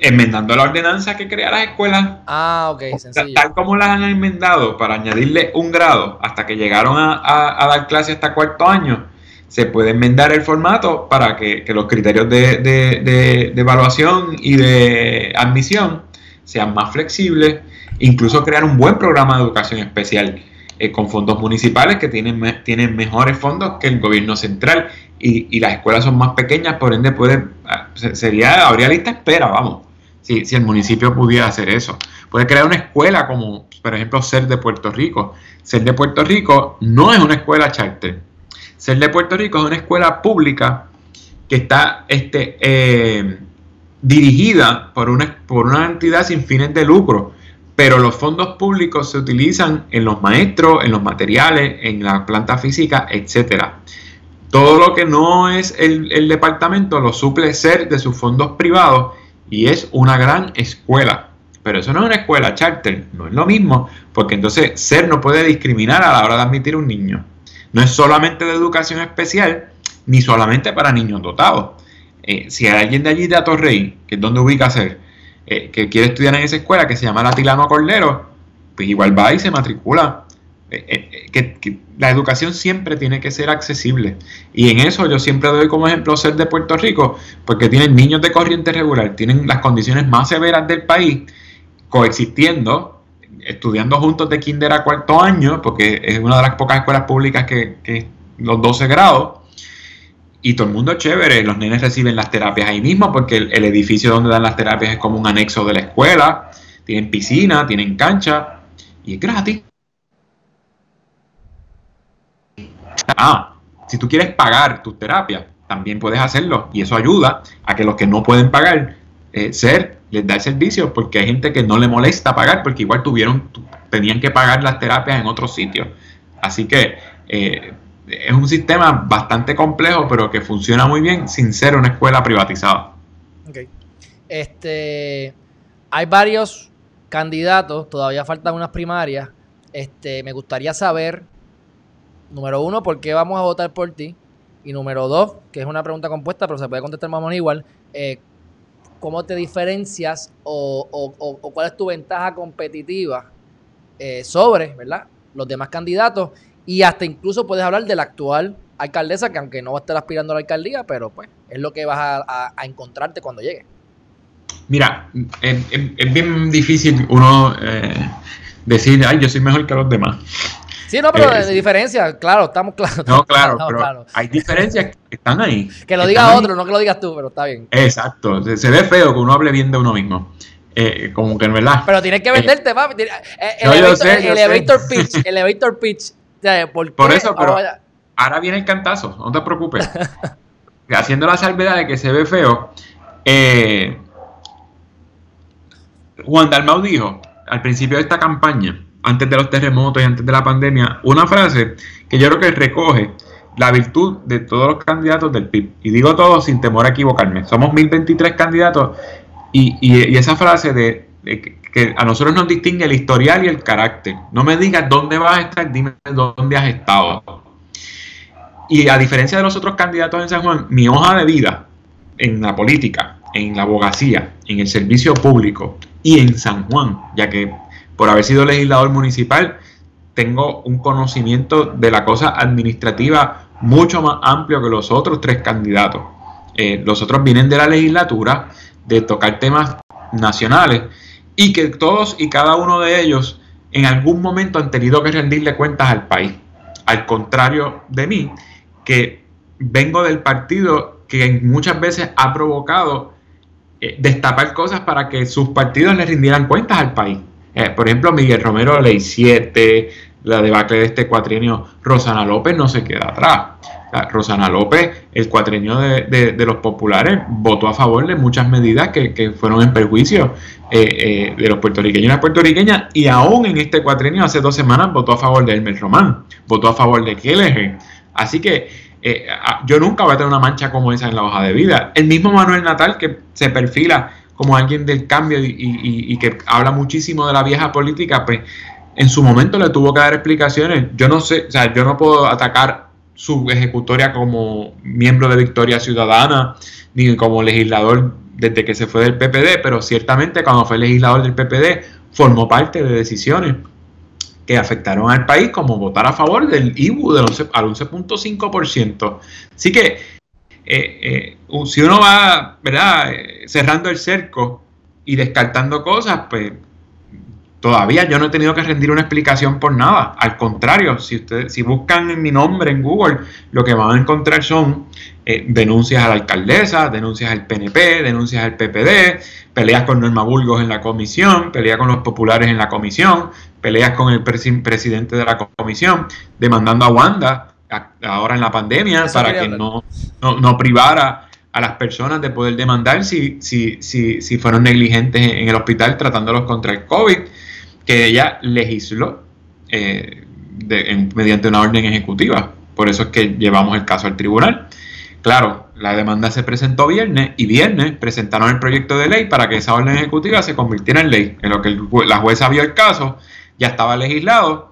Speaker 2: enmendando la ordenanza que crea las escuelas.
Speaker 1: Ah, ok, sencillo.
Speaker 2: Tal como las han enmendado para añadirle un grado hasta que llegaron a, dar clase hasta cuarto año, se puede enmendar el formato para que, los criterios de, evaluación y de admisión sean más flexibles, incluso crear un buen programa de educación especial eh, con fondos municipales que tienen, tienen mejores fondos que el gobierno central y, y las escuelas son más pequeñas, por ende puede, ah, sería, habría lista espera, vamos si, el municipio pudiera hacer eso. Puede crear una escuela como, por ejemplo, Ser de Puerto Rico. Ser de Puerto Rico no es una escuela charter. Ser de Puerto Rico es una escuela pública que está este, eh, dirigida por una, por una entidad sin fines de lucro, pero los fondos públicos se utilizan en los maestros, en los materiales, en la planta física, etcétera. Todo lo que no es el, el departamento lo suple ser de sus fondos privados y es una gran escuela. Pero eso no es una escuela charter, no es lo mismo, porque entonces SER no puede discriminar a la hora de admitir un niño. No es solamente de educación especial, ni solamente para niños dotados. Eh, si hay alguien de allí de Atorrey, que es donde ubica SER, eh, que quiere estudiar en esa escuela que se llama Latilano Cordero, pues igual va y se matricula. Eh, que, la educación siempre tiene que ser accesible. Y en eso yo siempre doy como ejemplo ser de Puerto Rico, porque tienen niños de corriente regular, tienen las condiciones más severas del país, coexistiendo, estudiando juntos de kinder a cuarto año, porque es una de las pocas escuelas públicas que, que los 12 grados. Y todo el mundo es chévere, los nenes reciben las terapias ahí mismo, porque el edificio donde dan las terapias es como un anexo de la escuela, tienen piscina, tienen cancha, y es gratis. Ah, si tú quieres pagar tus terapias, también puedes hacerlo y eso ayuda a que los que no pueden pagar, eh, ser, les da el servicio porque hay gente que no le molesta pagar porque igual tuvieron, tenían que pagar las terapias en otros sitios. Así que eh, es un sistema bastante complejo, pero que funciona muy bien sin ser una escuela privatizada.
Speaker 1: Okay. Este, hay varios candidatos, todavía faltan unas primarias. Este, me gustaría saber número uno, ¿por qué vamos a votar por ti? Y número dos, que es una pregunta compuesta, pero se puede contestar más o menos igual, eh, ¿cómo te diferencias o, cuál es tu ventaja competitiva eh, sobre, ¿verdad? Los demás candidatos y hasta incluso puedes hablar de la actual alcaldesa, que aunque no va a estar aspirando a la alcaldía, pero pues es lo que vas a, encontrarte cuando llegue.
Speaker 2: Mira, es, bien difícil uno eh, decir, ay, yo soy mejor que los demás.
Speaker 1: Sí, no, pero eh, de diferencia, claro, estamos claros.
Speaker 2: No, claro, pero hay diferencias que están ahí.
Speaker 1: Que lo diga otro, no que lo digas tú, pero está bien.
Speaker 2: Exacto, se, ve feo que uno hable bien de uno mismo. Eh, como que no es verdad.
Speaker 1: Pero tienes que venderte, papi. Eh, el, elevator, pitch, el elevator pitch.
Speaker 2: ¿por, eso, pero ahora viene el cantazo, no te preocupes. Haciendo la salvedad de que se ve feo, Juan Dalmau dijo al principio de esta campaña antes de los terremotos y antes de la pandemia, una frase que yo creo que recoge la virtud de todos los candidatos del PIB. Y digo todo sin temor a equivocarme. Somos 1023 candidatos y, esa frase de, que a nosotros nos distingue el historial y el carácter. No me digas dónde vas a estar, dime dónde has estado. Y a diferencia de los otros candidatos en San Juan, mi hoja de vida en la política, en la abogacía, en el servicio público y en San Juan, ya que por haber sido legislador municipal, tengo un conocimiento de la cosa administrativa mucho más amplio que los otros tres candidatos. Eh, los otros vienen de la legislatura, de tocar temas nacionales, y que todos y cada uno de ellos en algún momento han tenido que rendirle cuentas al país. Al contrario de mí, que vengo del partido que muchas veces ha provocado eh, destapar cosas para que sus partidos le rindieran cuentas al país. Eh, por ejemplo, Miguel Romero, Ley 7, la debacle de este cuatrienio, Rosana López no se queda atrás. Rosana López, el cuatrenio de, los populares, votó a favor de muchas medidas que, fueron en perjuicio eh, eh, de los puertorriqueños y las puertorriqueñas, y aún en este cuatrenio, hace dos semanas, votó a favor de Elmer Román, votó a favor de Kelleher. Así que yo nunca voy a tener una mancha como esa en la hoja de vida. El mismo Manuel Natal, que se perfila como alguien del cambio y, que habla muchísimo de la vieja política, pues en su momento le tuvo que dar explicaciones. Yo no sé, o sea, yo no puedo atacar su ejecutoria como miembro de Victoria Ciudadana, ni como legislador desde que se fue del PPD, pero ciertamente cuando fue legislador del PPD formó parte de decisiones que afectaron al país, como votar a favor del IBU del 11, al 11.5%. Así que eh, eh, si uno va. Eh, cerrando el cerco y descartando cosas, pues Todavía yo no he tenido que rendir una explicación por nada. Al contrario, si ustedes, si buscan mi nombre en Google, lo que van a encontrar son denuncias a la alcaldesa, denuncias al PNP, denuncias al PPD, peleas con Norma Burgos en la comisión, peleas con los populares en la comisión, peleas con el presidente de la comisión, demandando a Wanda ahora en la pandemia para que no, no, privara a las personas de poder demandar si, si, si, si fueron negligentes en el hospital tratándolos contra el COVID que ella legisló eh, mediante una orden ejecutiva. Por eso es que llevamos el caso al tribunal. Claro, la demanda se presentó viernes y viernes presentaron el proyecto de ley para que esa orden ejecutiva se convirtiera en ley. En lo que la jueza vio el caso, ya estaba legislado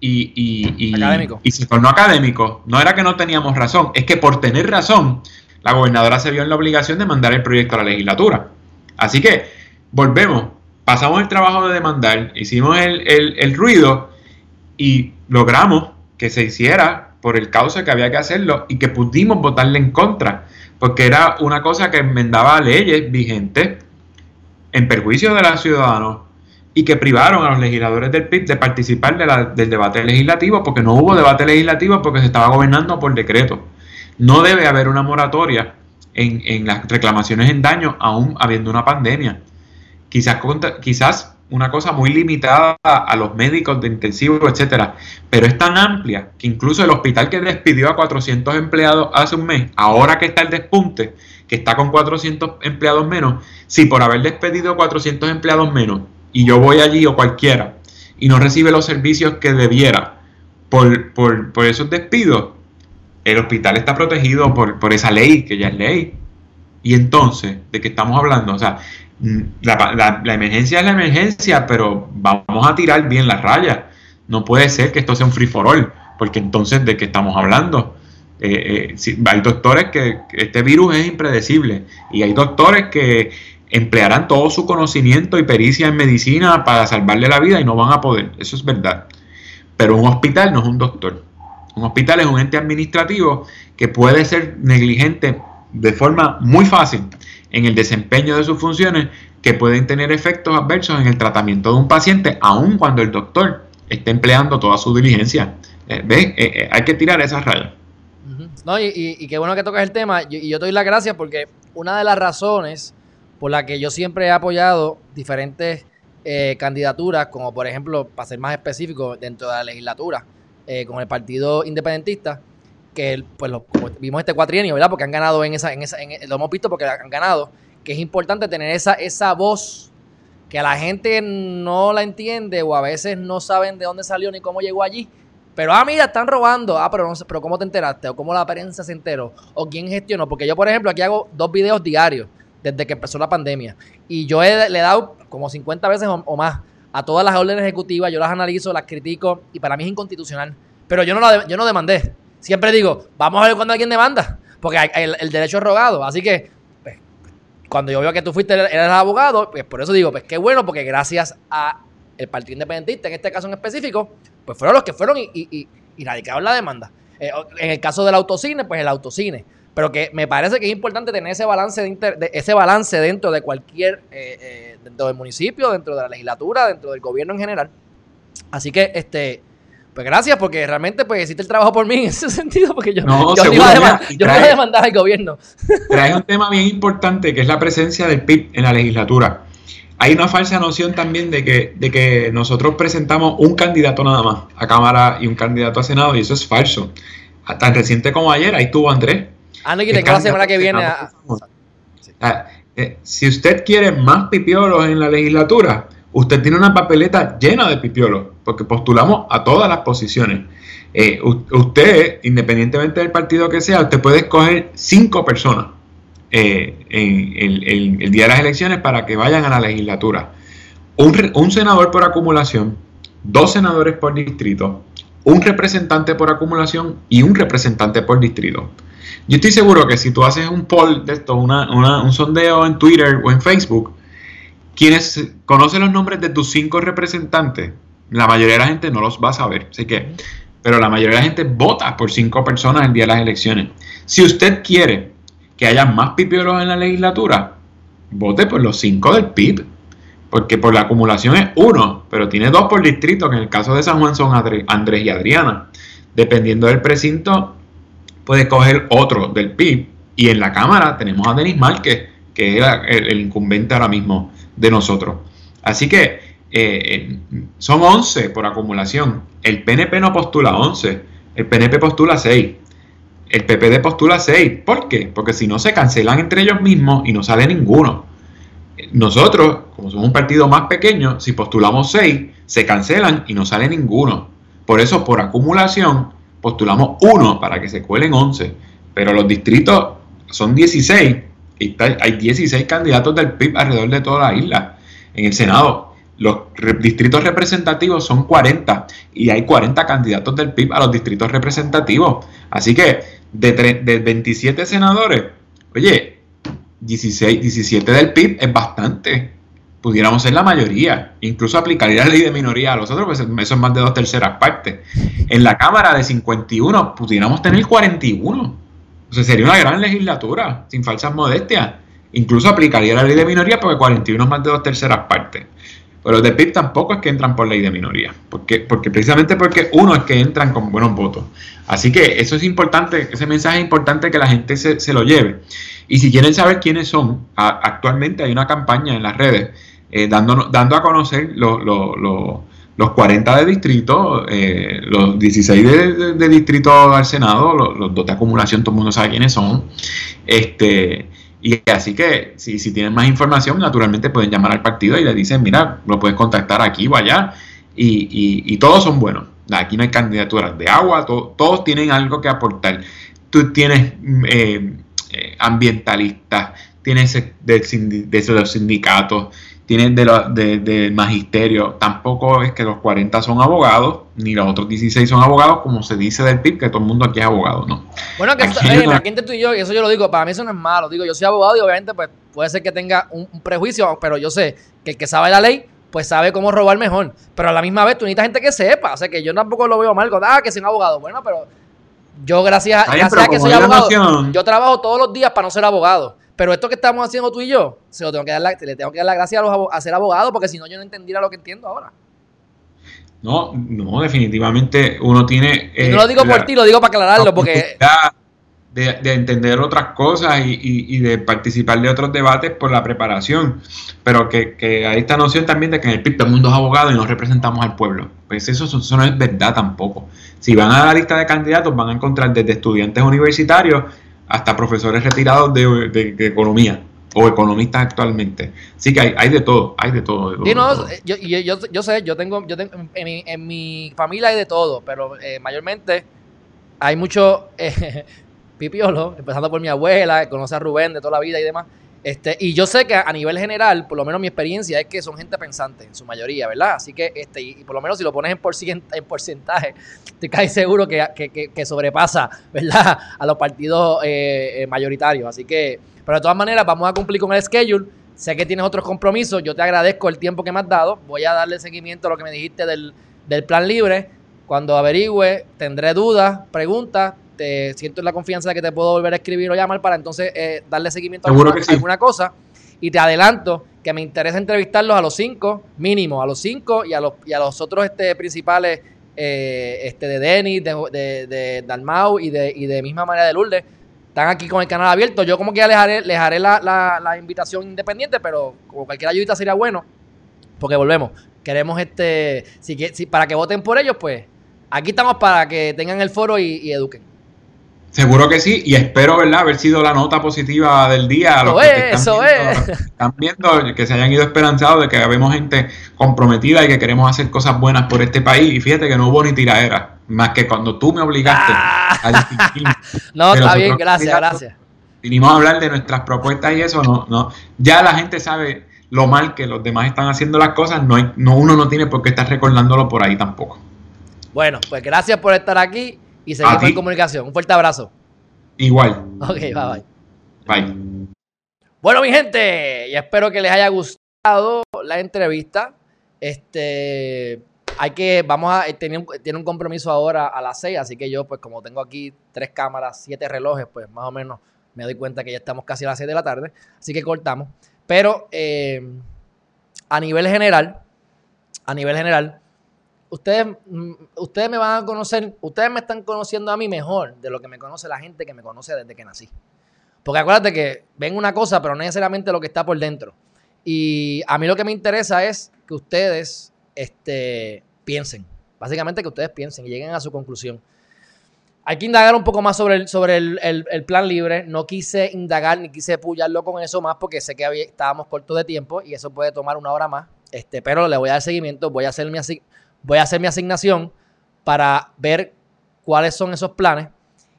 Speaker 2: y, y, y se tornó académico. No era que no teníamos razón, es que por tener razón, la gobernadora se vio en la obligación de mandar el proyecto a la legislatura. Así que volvemos pasamos el trabajo de demandar, hicimos el, ruido y logramos que se hiciera por el causa que había que hacerlo y que pudimos votarle en contra, porque era una cosa que enmendaba leyes vigentes en perjuicio de los ciudadanos y que privaron a los legisladores del PIB de participar del debate legislativo, porque no hubo debate legislativo porque se estaba gobernando por decreto. No debe haber una moratoria en, las reclamaciones en daño aún habiendo una pandemia quizás, quizás una cosa muy limitada a los médicos de intensivo, etcétera, pero es tan amplia que incluso el hospital que despidió a 400 empleados hace un mes, ahora que está el despunte, que está con 400 empleados menos, si por haber despedido 400 empleados menos y yo voy allí o cualquiera y no recibe los servicios que debiera por, por, por esos despidos, el hospital está protegido por, por esa ley, que ya es ley. Y entonces, ¿de qué estamos hablando? O sea, la, emergencia es la emergencia, pero vamos a tirar bien las rayas. No puede ser que esto sea un free for all, porque entonces de qué estamos hablando. Eh, eh, hay doctores que, este virus es impredecible y hay doctores que emplearán todo su conocimiento y pericia en medicina para salvarle la vida y no van a poder. Eso es verdad. Pero un hospital no es un doctor. Un hospital es un ente administrativo que puede ser negligente de forma muy fácil en el desempeño de sus funciones que pueden tener efectos adversos en el tratamiento de un paciente, aun cuando el doctor esté empleando toda su diligencia. Eh, eh, eh, hay que tirar esas rayas.
Speaker 1: No, y, qué bueno que tocas el tema. y yo te doy las gracias porque una de las razones por la que yo siempre he apoyado diferentes candidaturas, como por ejemplo, para ser más específico, dentro de la legislatura, con el Partido Independentista, que pues lo, vimos este cuatrienio, ¿verdad? Porque han ganado en esa, en esa, en, lo hemos visto porque han ganado, que es importante tener esa, esa voz que a la gente no la entiende o a veces no saben de dónde salió ni cómo llegó allí. Pero, ah, mira, están robando. Ah, pero no sé, pero ¿cómo te enteraste? ¿O cómo la prensa se enteró? ¿O quién gestionó? Porque yo, por ejemplo, aquí hago dos videos diarios desde que empezó la pandemia. Y yo le he dado como 50 veces o, más a todas las órdenes ejecutivas. Yo las analizo, las critico y para mí es inconstitucional. Pero yo no, la, yo no demandé siempre digo, vamos a ver cuando alguien demanda, porque el, derecho es rogado. Así que, pues, cuando yo veo que tú fuiste, eres abogado, pues por eso digo, pues qué bueno, porque gracias a el Partido Independentista, en este caso en específico, pues fueron los que fueron y, radicaron la demanda. Eh, en el caso del autocine, pues el autocine. Pero que me parece que es importante tener ese balance, de, ese balance dentro de cualquier, eh, eh, dentro del municipio, dentro de la legislatura, dentro del gobierno en general. Así que, este, pues gracias, porque realmente pues hiciste el trabajo por mí en ese sentido, porque yo, no, yo, iba, a iba a demandar al gobierno.
Speaker 2: Traes un tema bien importante, que es la presencia del PIB en la legislatura. Hay una falsa noción también de que, de que nosotros presentamos un candidato nada más a Cámara y un candidato a Senado, y eso es falso. tan reciente como ayer, ahí estuvo Andrés.
Speaker 1: Ah, no, y tengo la semana que viene.
Speaker 2: Ah, eh, si usted quiere más pipiolos en la legislatura, usted tiene una papeleta llena de pipiolos, porque postulamos a todas las posiciones. Eh, usted, independientemente del partido que sea, usted puede escoger cinco personas eh, en, el día de las elecciones para que vayan a la legislatura. Un, un, senador por acumulación, dos senadores por distrito, un representante por acumulación y un representante por distrito. Yo estoy seguro que si tú haces un poll de esto, un sondeo en Twitter o en Facebook, quienes conocen los nombres de tus cinco representantes, la mayoría de la gente no los va a saber. Así que, pero la mayoría de la gente vota por cinco personas el día de las elecciones. Si usted quiere que haya más pipiolos en la legislatura, vote por los cinco del PIB. Porque por la acumulación es uno, pero tiene dos por distrito, que en el caso de San Juan son Andrés y Adriana. Dependiendo del precinto, puede coger otro del PIB. Y en la Cámara tenemos a Denis Márquez, que es el, incumbente ahora mismo de nosotros. Así que eh, son 11 por acumulación. El PNP no postula 11, el PNP postula 6. El PPD postula 6. ¿Por qué? Porque si no se cancelan entre ellos mismos y no sale ninguno. Nosotros, como somos un partido más pequeño, si postulamos 6, se cancelan y no sale ninguno. Por eso, por acumulación, postulamos uno para que se cuelen 11, pero los distritos son 16 y hay 16 candidatos del PIB alrededor de toda la isla. En el Senado, los distritos representativos son 40 y hay 40 candidatos del PIB a los distritos representativos. Así que de, de 27 senadores, oye, 16, 17 del PIB es bastante pudiéramos ser la mayoría, incluso aplicaría la ley de minoría a los otros, pues eso es más de dos terceras partes. En la Cámara de 51 pudiéramos tener 41. O sea, sería una gran legislatura, sin falsas modestias. Incluso aplicaría la ley de minoría porque 41 es más de dos terceras partes. Pero los de PIB tampoco es que entran por ley de minoría, porque, porque precisamente porque uno es que entran con buenos votos. Así que eso es importante, ese mensaje es importante que la gente se, se lo lleve. Y si quieren saber quiénes son, actualmente hay una campaña en las redes eh, dando, dando a conocer los 40 de distrito, eh, los 16 de, de, distrito al Senado, los, dos de acumulación, todo el mundo sabe quiénes son. Este, y así que si, si tienen más información, naturalmente pueden llamar al partido y le dicen, mira, lo puedes contactar aquí o allá. Y, todos son buenos. Aquí no hay candidaturas de agua, todos tienen algo que aportar. Tú tienes eh, ambientalistas, tienes de, de los sindicatos, tienen de del magisterio. Tampoco es que los 40 son abogados, ni los otros 16 son abogados, como se dice del PIB, que todo el mundo aquí es abogado, ¿no?
Speaker 1: Bueno, que aquí, entre tú y yo, y eso yo lo digo, para mí eso no es malo. Digo, yo soy abogado y obviamente pues puede ser que tenga un, prejuicio, pero yo sé que el que sabe la ley, pues sabe cómo robar mejor. Pero a la misma vez tú necesitas gente que sepa. O sea, que yo tampoco lo veo mal. Ah, que soy un abogado. Bueno, pero yo gracias, gracias a que soy abogado, yo trabajo todos los días para no ser abogado. Pero esto que estamos haciendo tú y yo, se lo tengo que dar la, le tengo que dar la gracia a, los, a ser abogado, porque si no, yo no entendiera lo que entiendo ahora.
Speaker 2: No, no, definitivamente uno tiene.
Speaker 1: no lo digo por ti, lo digo para aclararlo, porque.
Speaker 2: De, de, entender otras cosas y, y, de participar de otros debates por la preparación. Pero que, que, hay esta noción también de que en el PIB todo el mundo es abogado y no representamos al pueblo. Pues eso, eso no es verdad tampoco. Si van a la lista de candidatos, van a encontrar desde estudiantes universitarios hasta profesores retirados de, economía o economistas actualmente. Sí que hay, hay de todo, hay de todo.
Speaker 1: Yo, yo, sé, yo tengo, yo tengo en, mi, en mi familia hay de todo, pero eh, mayormente hay mucho eh, pipiolo, empezando por mi abuela, que conoce a Rubén de toda la vida y demás. Este, y yo sé que a nivel general, por lo menos mi experiencia es que son gente pensante, en su mayoría, ¿verdad? Así que, este, y, por lo menos si lo pones en, en porcentaje, te caes seguro que, que, sobrepasa, ¿verdad? A los partidos eh, eh, mayoritarios. Así que, pero de todas maneras, vamos a cumplir con el schedule. Sé que tienes otros compromisos, yo te agradezco el tiempo que me has dado. Voy a darle seguimiento a lo que me dijiste del, del plan libre. Cuando averigüe, tendré dudas, preguntas, siento la confianza de que te puedo volver a escribir o llamar para entonces eh, darle seguimiento a alguna, cosa. Y te adelanto que me interesa entrevistarlos a los cinco, mínimo, a los cinco y a los, y a los otros este, principales eh, este, de Denis, de, de, Dalmau y de, y de misma manera de Lourdes. Están aquí con el canal abierto. Yo como que ya les haré, les haré la, la, invitación independiente, pero como cualquier ayudita sería bueno. Porque volvemos. Queremos este. Si, si, para que voten por ellos, pues aquí estamos para que tengan el foro y eduquen.
Speaker 2: Seguro que sí, y espero, ¿verdad?, haber sido la nota positiva del día. A los que
Speaker 1: eso
Speaker 2: están, viendo, están viendo, que se hayan ido esperanzados de que vemos gente comprometida y que queremos hacer cosas buenas por este país. Y fíjate que no hubo ni tiraera, más que cuando tú me obligaste
Speaker 1: ah. a distinguir. no, está bien, gracias, gracias.
Speaker 2: Vinimos a hablar de nuestras propuestas y eso, no, no. Ya la gente sabe lo mal que los demás están haciendo las cosas, no, hay, no uno no tiene por qué estar recordándolo por ahí tampoco.
Speaker 1: Bueno, pues gracias por estar aquí y seguimos en comunicación. Un fuerte abrazo.
Speaker 2: Igual.
Speaker 1: Ok, bye bye.
Speaker 2: Bye.
Speaker 1: Bueno, mi gente, y espero que les haya gustado la entrevista. Este, hay que, vamos a, tener, tiene un compromiso ahora a las 6, así que yo, pues como tengo aquí tres cámaras, siete relojes, pues más o menos me doy cuenta que ya estamos casi a las 6 de la tarde, así que cortamos. Pero eh, a nivel general, a nivel general, ustedes, mm, ustedes me van a conocer, ustedes me están conociendo a mí mejor de lo que me conoce la gente que me conoce desde que nací. Porque acuérdate que ven una cosa, pero no necesariamente lo que está por dentro. Y a mí lo que me interesa es que ustedes este, piensen. Básicamente que ustedes piensen y lleguen a su conclusión. Hay que indagar un poco más sobre el, sobre el, plan libre. No quise indagar ni quise pullarlo con eso más porque sé que estábamos cortos de tiempo y eso puede tomar una hora más. Este, pero le voy a dar seguimiento. Voy a hacer mi, voy a hacer mi asignación para ver cuáles son esos planes.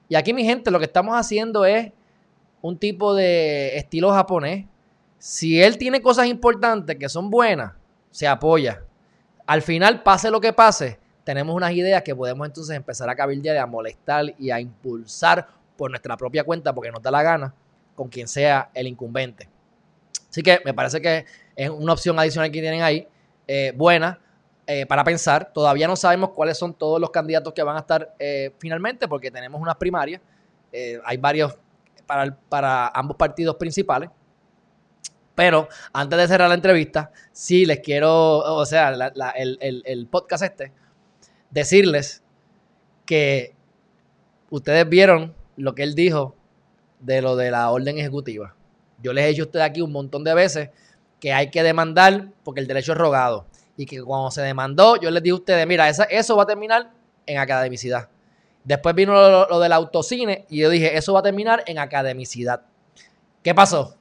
Speaker 1: Y aquí, mi gente, lo que estamos haciendo es un tipo de estilo japonés. Si él tiene cosas importantes que son buenas, se apoya. Al final, pase lo que pase, tenemos unas ideas que podemos entonces empezar a cabildear, a molestar y a impulsar por nuestra propia cuenta, porque nos da la gana, con quien sea el incumbente. Así que me parece que es una opción adicional que tienen ahí, eh, buena. Eh, para pensar. Todavía no sabemos cuáles son todos los candidatos que van a estar eh, finalmente, porque tenemos unas primarias. Eh, hay varios para, ambos partidos principales. Pero antes de cerrar la entrevista, sí les quiero, o sea, el, el, podcast este, decirles que ustedes vieron lo que él dijo de lo de la orden ejecutiva. Yo les he dicho a ustedes aquí un montón de veces que hay que demandar porque el derecho es rogado y que cuando se demandó, yo les dije a ustedes, mira, eso va a terminar en academicidad. Después vino lo, del autocine y yo dije, eso va a terminar en academicidad. ¿Qué pasó?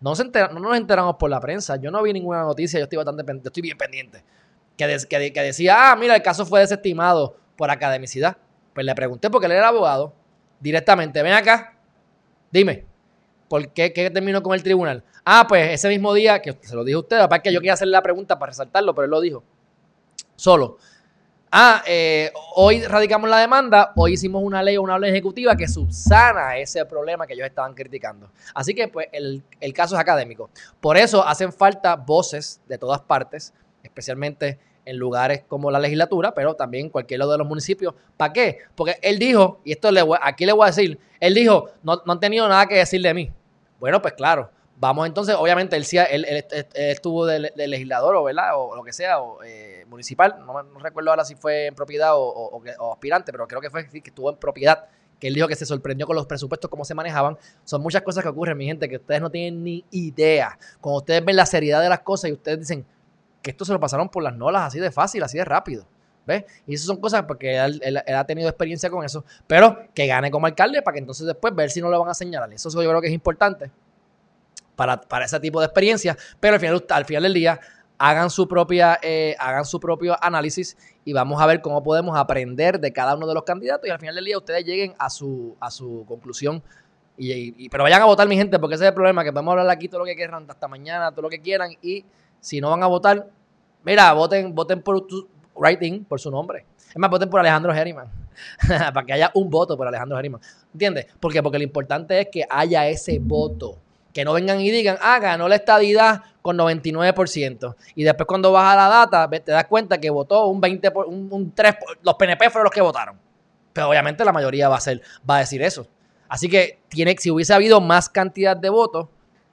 Speaker 1: No, nos enteramos por la prensa. Yo no vi ninguna noticia, yo estoy, bastante, estoy bien pendiente. Que, que, que, decía, ah, mira, el caso fue desestimado por academicidad. Pues le pregunté porque él era abogado directamente, ven acá, dime, ¿por qué, qué terminó con el tribunal? Ah, pues ese mismo día, que se lo dijo usted, aparte que yo quería hacerle la pregunta para resaltarlo, pero él lo dijo. Solo. Ah, eh, hoy radicamos la demanda, hoy hicimos una ley o una ley ejecutiva que subsana ese problema que ellos estaban criticando. Así que, pues, el, el caso es académico. Por eso hacen falta voces de todas partes, especialmente en lugares como la legislatura, pero también cualquier lado de los municipios. ¿Para qué? Porque él dijo, y esto le aquí le voy a decir, él dijo, no, no han tenido nada que decir de mí. Bueno, pues claro, Vamos entonces, obviamente, él, él, él, estuvo de, legislador o, ¿verdad? o lo que sea, o, eh, municipal, no, recuerdo ahora si fue en propiedad o, aspirante, pero creo que fue que estuvo en propiedad, que él dijo que se sorprendió con los presupuestos, cómo se manejaban. Son muchas cosas que ocurren, mi gente, que ustedes no tienen ni idea. Cuando ustedes ven la seriedad de las cosas y ustedes dicen que esto se lo pasaron por las nolas así de fácil, así de rápido. ¿Ves? Y eso son cosas porque él, ha tenido experiencia con eso, pero que gane como alcalde para que entonces después ver si no lo van a señalar. Eso yo creo que es importante para, ese tipo de experiencias, pero al final, al final del día hagan su propia, eh, hagan su propio análisis y vamos a ver cómo podemos aprender de cada uno de los candidatos y al final del día ustedes lleguen a su, a su conclusión. Y, pero vayan a votar, mi gente, porque ese es el problema, que podemos hablar aquí todo lo que quieran, hasta mañana, todo lo que quieran, y si no van a votar, mira, voten, voten por tu writing, por su nombre. Es más, voten por Alejandro Herriman, para que haya un voto por Alejandro Herriman. ¿Entiendes? ¿Por qué? Porque lo importante es que haya ese voto. Que no vengan y digan, ah, ganó la estadidad con 99%. Y después cuando vas a la data, te das cuenta que votó un 20, un, 3, los PNP fueron los que votaron. Pero obviamente la mayoría va a, ser, va a decir eso. Así que tiene, si hubiese habido más cantidad de votos,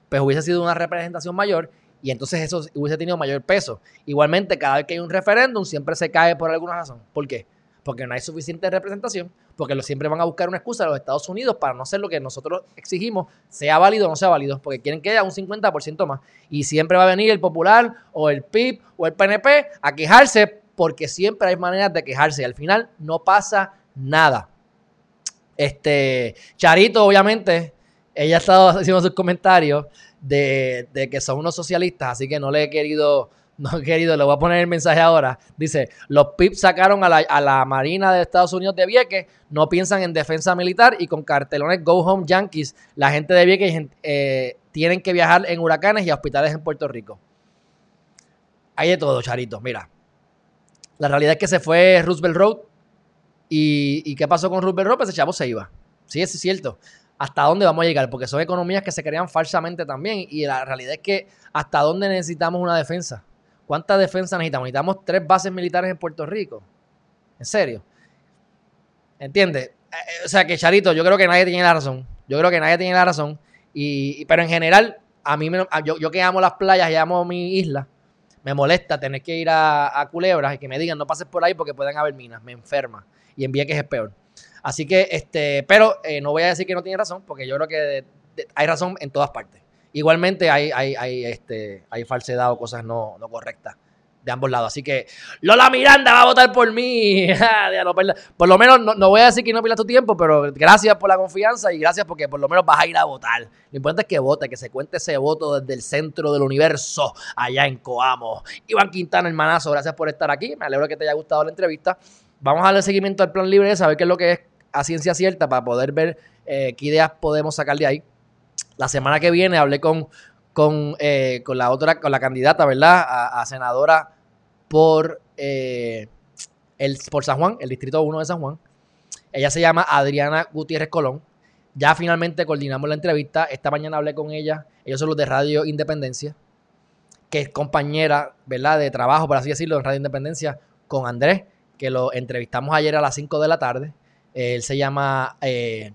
Speaker 1: pues hubiese sido una representación mayor y entonces eso hubiese tenido mayor peso. Igualmente, cada vez que hay un referéndum, siempre se cae por alguna razón. ¿Por qué? Porque no hay suficiente representación porque siempre van a buscar una excusa de los Estados Unidos para no hacer lo que nosotros exigimos, sea válido o no sea válido, porque quieren que haya un 50% más. Y siempre va a venir el Popular o el PIB o el PNP a quejarse, porque siempre hay maneras de quejarse y al final no pasa nada. Este, Charito, obviamente, ella ha estado haciendo sus comentarios de que son unos socialistas, así que no le he querido no, querido, le voy a poner el mensaje ahora. Dice, los PIP sacaron a la, Marina de Estados Unidos de Vieques, no piensan en defensa militar y con cartelones Go Home Yankees, la gente de Vieques eh, tienen que viajar en huracanes y a hospitales en Puerto Rico. Hay de todo, Charito. Mira, la realidad es que se fue Roosevelt Road y, ¿qué pasó con Roosevelt Road? Pues ese chavo se iba. Sí, es cierto. ¿Hasta dónde vamos a llegar? Porque son economías que se crean falsamente también y la realidad es que ¿hasta dónde necesitamos una defensa? ¿Cuánta defensa necesitamos? Necesitamos tres bases militares en Puerto Rico. ¿En serio? ¿Entiendes? Eh, eh, o sea que, Charito, yo creo que nadie tiene la razón. Yo creo que nadie tiene la razón. Y, pero en general, a mí, me, yo, yo que amo las playas y amo mi isla, me molesta tener que ir a, Culebras y que me digan no pases por ahí porque pueden haber minas. Me enferma. Y en que es peor. Así que, este, pero eh, no voy a decir que no tiene razón, porque yo creo que hay razón en todas partes. Igualmente hay, hay, hay, este, hay falsedad o cosas no, no correctas de ambos lados. Así que Lola Miranda va a votar por mí. Ah, por lo menos no, voy a decir que no pierdas tu tiempo, pero gracias por la confianza y gracias porque por lo menos vas a ir a votar. Lo importante es que vote, que se cuente ese voto desde el centro del universo, allá en Coamo. Iván Quintana, hermanazo, gracias por estar aquí. Me alegro que te haya gustado la entrevista. Vamos a darle seguimiento al plan libre, saber qué es lo que es a ciencia cierta para poder ver eh, qué ideas podemos sacar de ahí. La semana que viene hablé con, con, eh, con la otra, con la candidata, ¿verdad? A, senadora por, eh, el, por San Juan, el distrito 1 de San Juan. Ella se llama Adriana Gutiérrez Colón. Ya finalmente coordinamos la entrevista. Esta mañana hablé con ella. Ellos son los de Radio Independencia, que es compañera, ¿verdad? De trabajo, por así decirlo, en Radio Independencia, con Andrés, que lo entrevistamos ayer a las 5 de la tarde. Él se llama eh,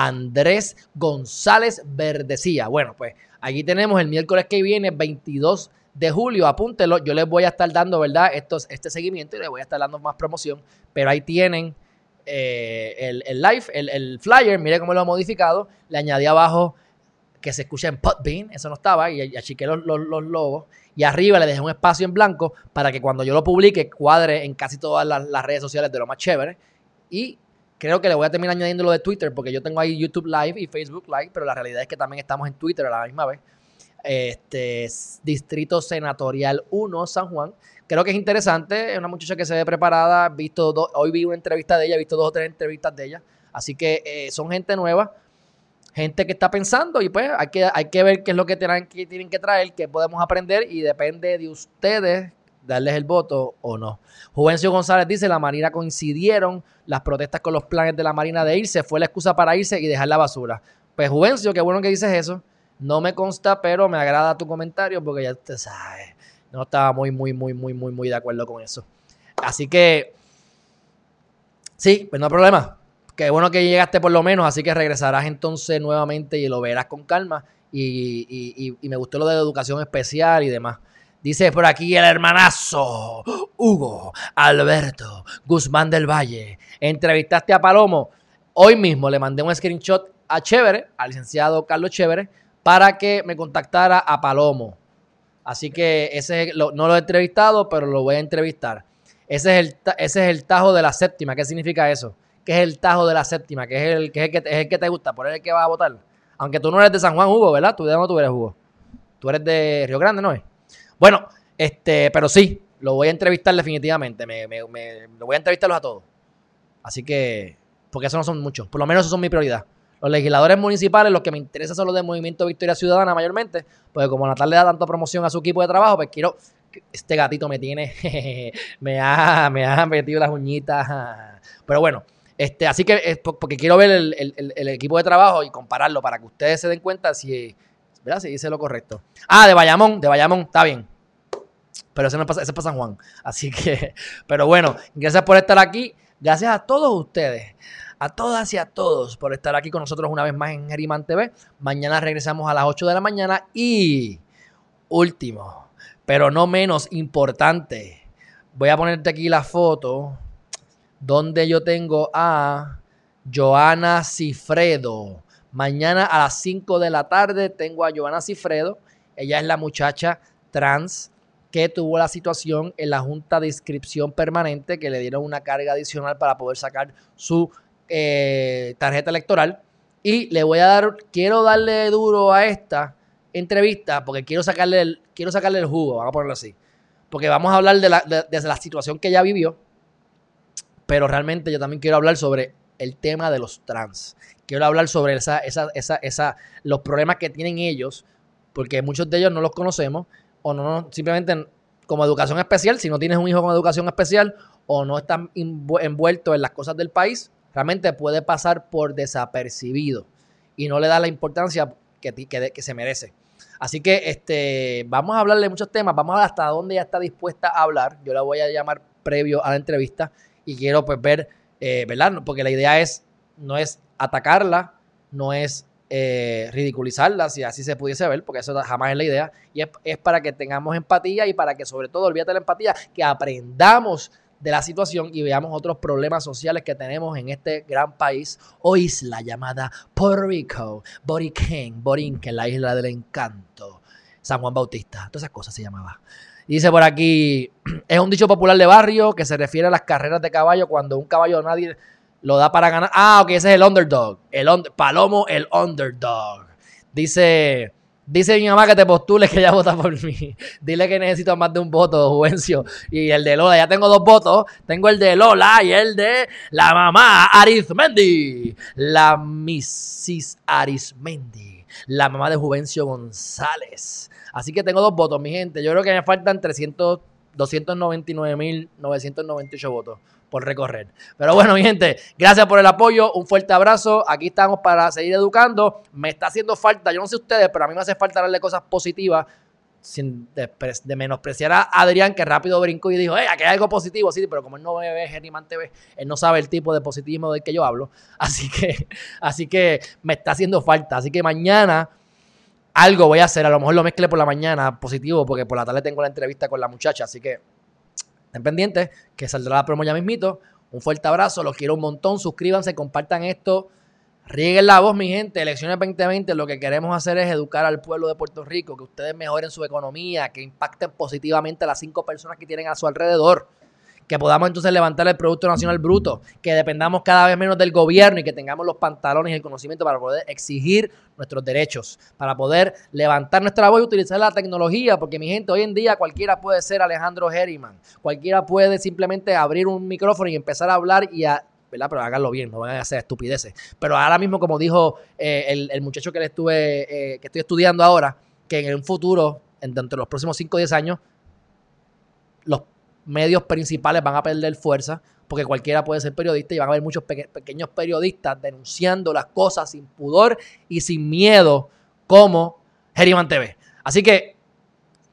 Speaker 1: Andrés González Verdecía. Bueno, pues aquí tenemos el miércoles que viene, 22 de julio, apúntelo. Yo les voy a estar dando, ¿verdad? Estos, este seguimiento y les voy a estar dando más promoción. Pero ahí tienen eh, el, live, el, flyer. Mire cómo lo he modificado. Le añadí abajo que se escucha en Podbean. Eso no estaba. Y achiqué los, los, los. Y arriba le dejé un espacio en blanco para que cuando yo lo publique cuadre en casi todas las, las redes sociales de lo más chévere. Y Creo que le voy a terminar añadiendo lo de Twitter porque yo tengo ahí YouTube Live y Facebook Live, pero la realidad es que también estamos en Twitter a la misma vez. Este Distrito Senatorial 1, San Juan. Creo que es interesante, es una muchacha que se ve preparada, visto hoy vi una entrevista de ella, he visto dos o tres entrevistas de ella, así que eh, son gente nueva, gente que está pensando y pues hay que, hay que ver qué es lo que tienen, que tienen que traer, qué podemos aprender y depende de ustedes darles el voto o no. Juvencio González dice, la Marina coincidieron las protestas con los planes de la Marina de irse, fue la excusa para irse y dejar la basura. Pues Juvencio, qué bueno que dices eso. No me consta, pero me agrada tu comentario porque ya usted sabe, no estaba muy, muy, muy, muy, muy, muy de acuerdo con eso. Así que, sí, pues no hay problema. Qué bueno que llegaste por lo menos, así que regresarás entonces nuevamente y lo verás con calma. Y, y me gustó lo de la educación especial y demás. Dice por aquí el hermanazo Hugo Alberto Guzmán del Valle. Entrevistaste a Palomo. Hoy mismo le mandé un screenshot a Chévere, al licenciado Carlos Chévere, para que me contactara a Palomo. Así que ese no lo he entrevistado, pero lo voy a entrevistar. Ese es, el, ese es el tajo de la séptima. ¿Qué significa eso? ¿Qué es el tajo de la séptima? ¿Qué es el, que, es el que te gusta? ¿Por el que vas a votar? Aunque tú no eres de San Juan, Hugo, ¿verdad? ¿Tú de dónde tú eres, Hugo? Tú eres de Río Grande, ¿no es? Bueno, este, pero sí, lo voy a entrevistar definitivamente. Me, lo voy a entrevistarlos a todos. Así que, porque esos no son muchos. Por lo menos esos son mi prioridad. Los legisladores municipales, los que me interesan son los del Movimiento Victoria Ciudadana mayormente, porque como Natal le da tanta promoción a su equipo de trabajo, pues quiero. Este gatito me tiene. me, ha, me ha metido las uñitas. Pero bueno, este, así que es porque quiero ver el, equipo de trabajo y compararlo para que ustedes se den cuenta si, ¿verdad? si dice lo correcto. Ah, de Bayamón, de Bayamón, está bien. Pero ese, no pasa, ese es San Juan. Así que, pero bueno, gracias por estar aquí. Gracias a todos ustedes, a todas y a todos por estar aquí con nosotros una vez más en Geriman TV. Mañana regresamos a las 8 de la mañana y último, pero no menos importante, voy a ponerte aquí la foto donde yo tengo a Joana Cifredo. Mañana a las 5 de la tarde tengo a Joana Cifredo. Ella es la muchacha trans que tuvo la situación en la Junta de Inscripción Permanente, que le dieron una carga adicional para poder sacar su eh, tarjeta electoral. Y le voy a dar, quiero darle duro a esta entrevista porque quiero sacarle el, quiero sacarle el jugo, vamos a ponerlo así. Porque vamos a hablar de la, situación que ella vivió, pero realmente yo también quiero hablar sobre el tema de los trans. Quiero hablar sobre esa, esa, esa, los problemas que tienen ellos, porque muchos de ellos no los conocemos, o no simplemente como educación especial, si no tienes un hijo con educación especial, o no están envuelto en las cosas del país, realmente puede pasar por desapercibido y no le da la importancia que, que, se merece. Así que este, vamos a hablarle de muchos temas, vamos a ver hasta dónde ella está dispuesta a hablar. Yo la voy a llamar previo a la entrevista y quiero pues ver eh, ¿verdad? Porque la idea es, no es atacarla, no es eh, ridiculizarla, si así se pudiese ver, porque eso jamás es la idea, y es, para que tengamos empatía y para que sobre todo, olvídate de la empatía, que aprendamos de la situación y veamos otros problemas sociales que tenemos en este gran país. O isla llamada Puerto Rico, Boriken, Borinquen, la isla del encanto, San Juan Bautista, todas esas cosas se llamaba. Dice por aquí, es un dicho popular de barrio que se refiere a las carreras de caballo cuando un caballo nadie lo da para ganar. Ah, ok, ese es el underdog. El Palomo, el underdog. Dice, dice mi mamá que te postules que ella vota por mí. Dile que necesito más de un voto, Juvencio. Y el de Lola, ya tengo dos votos. Tengo el de Lola y el de la mamá Arizmendi. La Mrs. Arizmendi. La mamá de Juvencio González. Así que tengo dos votos, mi gente. Yo creo que me faltan 300, 299.998 votos por recorrer. Pero bueno, mi gente, gracias por el apoyo, un fuerte abrazo. Aquí estamos para seguir educando. Me está haciendo falta, yo no sé ustedes, pero a mí me hace falta darle cosas positivas sin de, menospreciar a Adrián, que rápido brincó y dijo, hey, aquí hay algo positivo, sí, pero como él no ve Geriman TV, él no sabe el tipo de positivismo del que yo hablo. Así que, así que me está haciendo falta. Así que mañana algo voy a hacer. A lo mejor lo mezcle por la mañana positivo, porque por la tarde tengo la entrevista con la muchacha. Así que estén pendientes, que saldrá la promo ya mismito. Un fuerte abrazo, los quiero un montón. Suscríbanse, compartan esto. Rieguen la voz, mi gente. Elecciones 2020, lo que queremos hacer es educar al pueblo de Puerto Rico, que ustedes mejoren su economía, que impacten positivamente a las cinco personas que tienen a su alrededor que podamos entonces levantar el Producto Nacional Bruto, que dependamos cada vez menos del gobierno y que tengamos los pantalones y el conocimiento para poder exigir nuestros derechos, para poder levantar nuestra voz y utilizar la tecnología, porque mi gente, hoy en día cualquiera puede ser Alejandro Herriman, cualquiera puede simplemente abrir un micrófono y empezar a hablar y a ¿verdad? Pero háganlo bien, no van a hacer estupideces. Pero ahora mismo, como dijo eh, el, muchacho que le estuve, eh, que estoy estudiando ahora, que en un futuro, entre los próximos 5 o 10 años, los medios principales van a perder fuerza porque cualquiera puede ser periodista y van a haber muchos pequeños periodistas denunciando las cosas sin pudor y sin miedo como Geriman TV. Así que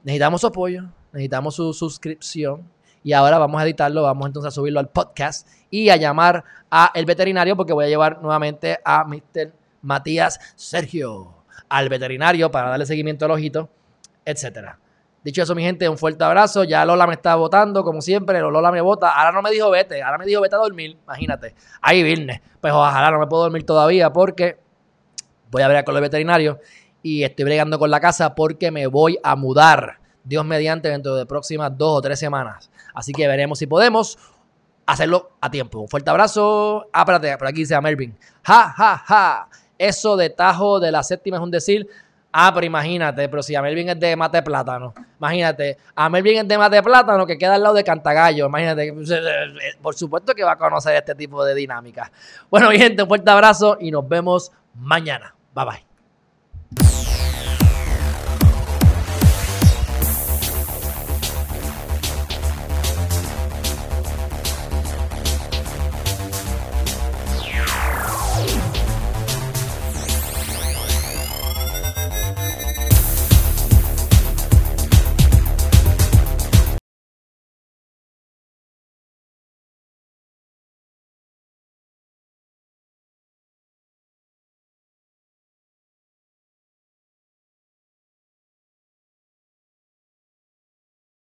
Speaker 1: necesitamos su apoyo, necesitamos su suscripción y ahora vamos a editarlo, vamos entonces a subirlo al podcast y a llamar a el veterinario porque voy a llevar nuevamente a Mr. Matías Sergio al veterinario para darle seguimiento al ojito, etcétera. Dicho eso, mi gente, un fuerte abrazo. Ya Lola me está votando, como siempre. Lola me vota. Ahora no me dijo vete, ahora me dijo vete a dormir. Imagínate. Ahí vine. Pues ojalá no me puedo dormir todavía porque voy a ver con el veterinario y estoy bregando con la casa porque me voy a mudar. Dios mediante dentro de próximas dos o tres semanas. Así que veremos si podemos hacerlo a tiempo. Un fuerte abrazo. Ah, por aquí dice a. Ja, ja, ja. Eso de tajo de la séptima es un decir. Ah, pero imagínate, pero si a Melvin es de mate plátano, imagínate, a Melvin es de mate plátano que queda al lado de Cantagallo, imagínate, por supuesto que va a conocer este tipo de dinámica. Bueno, gente, un fuerte abrazo y nos vemos mañana. Bye bye.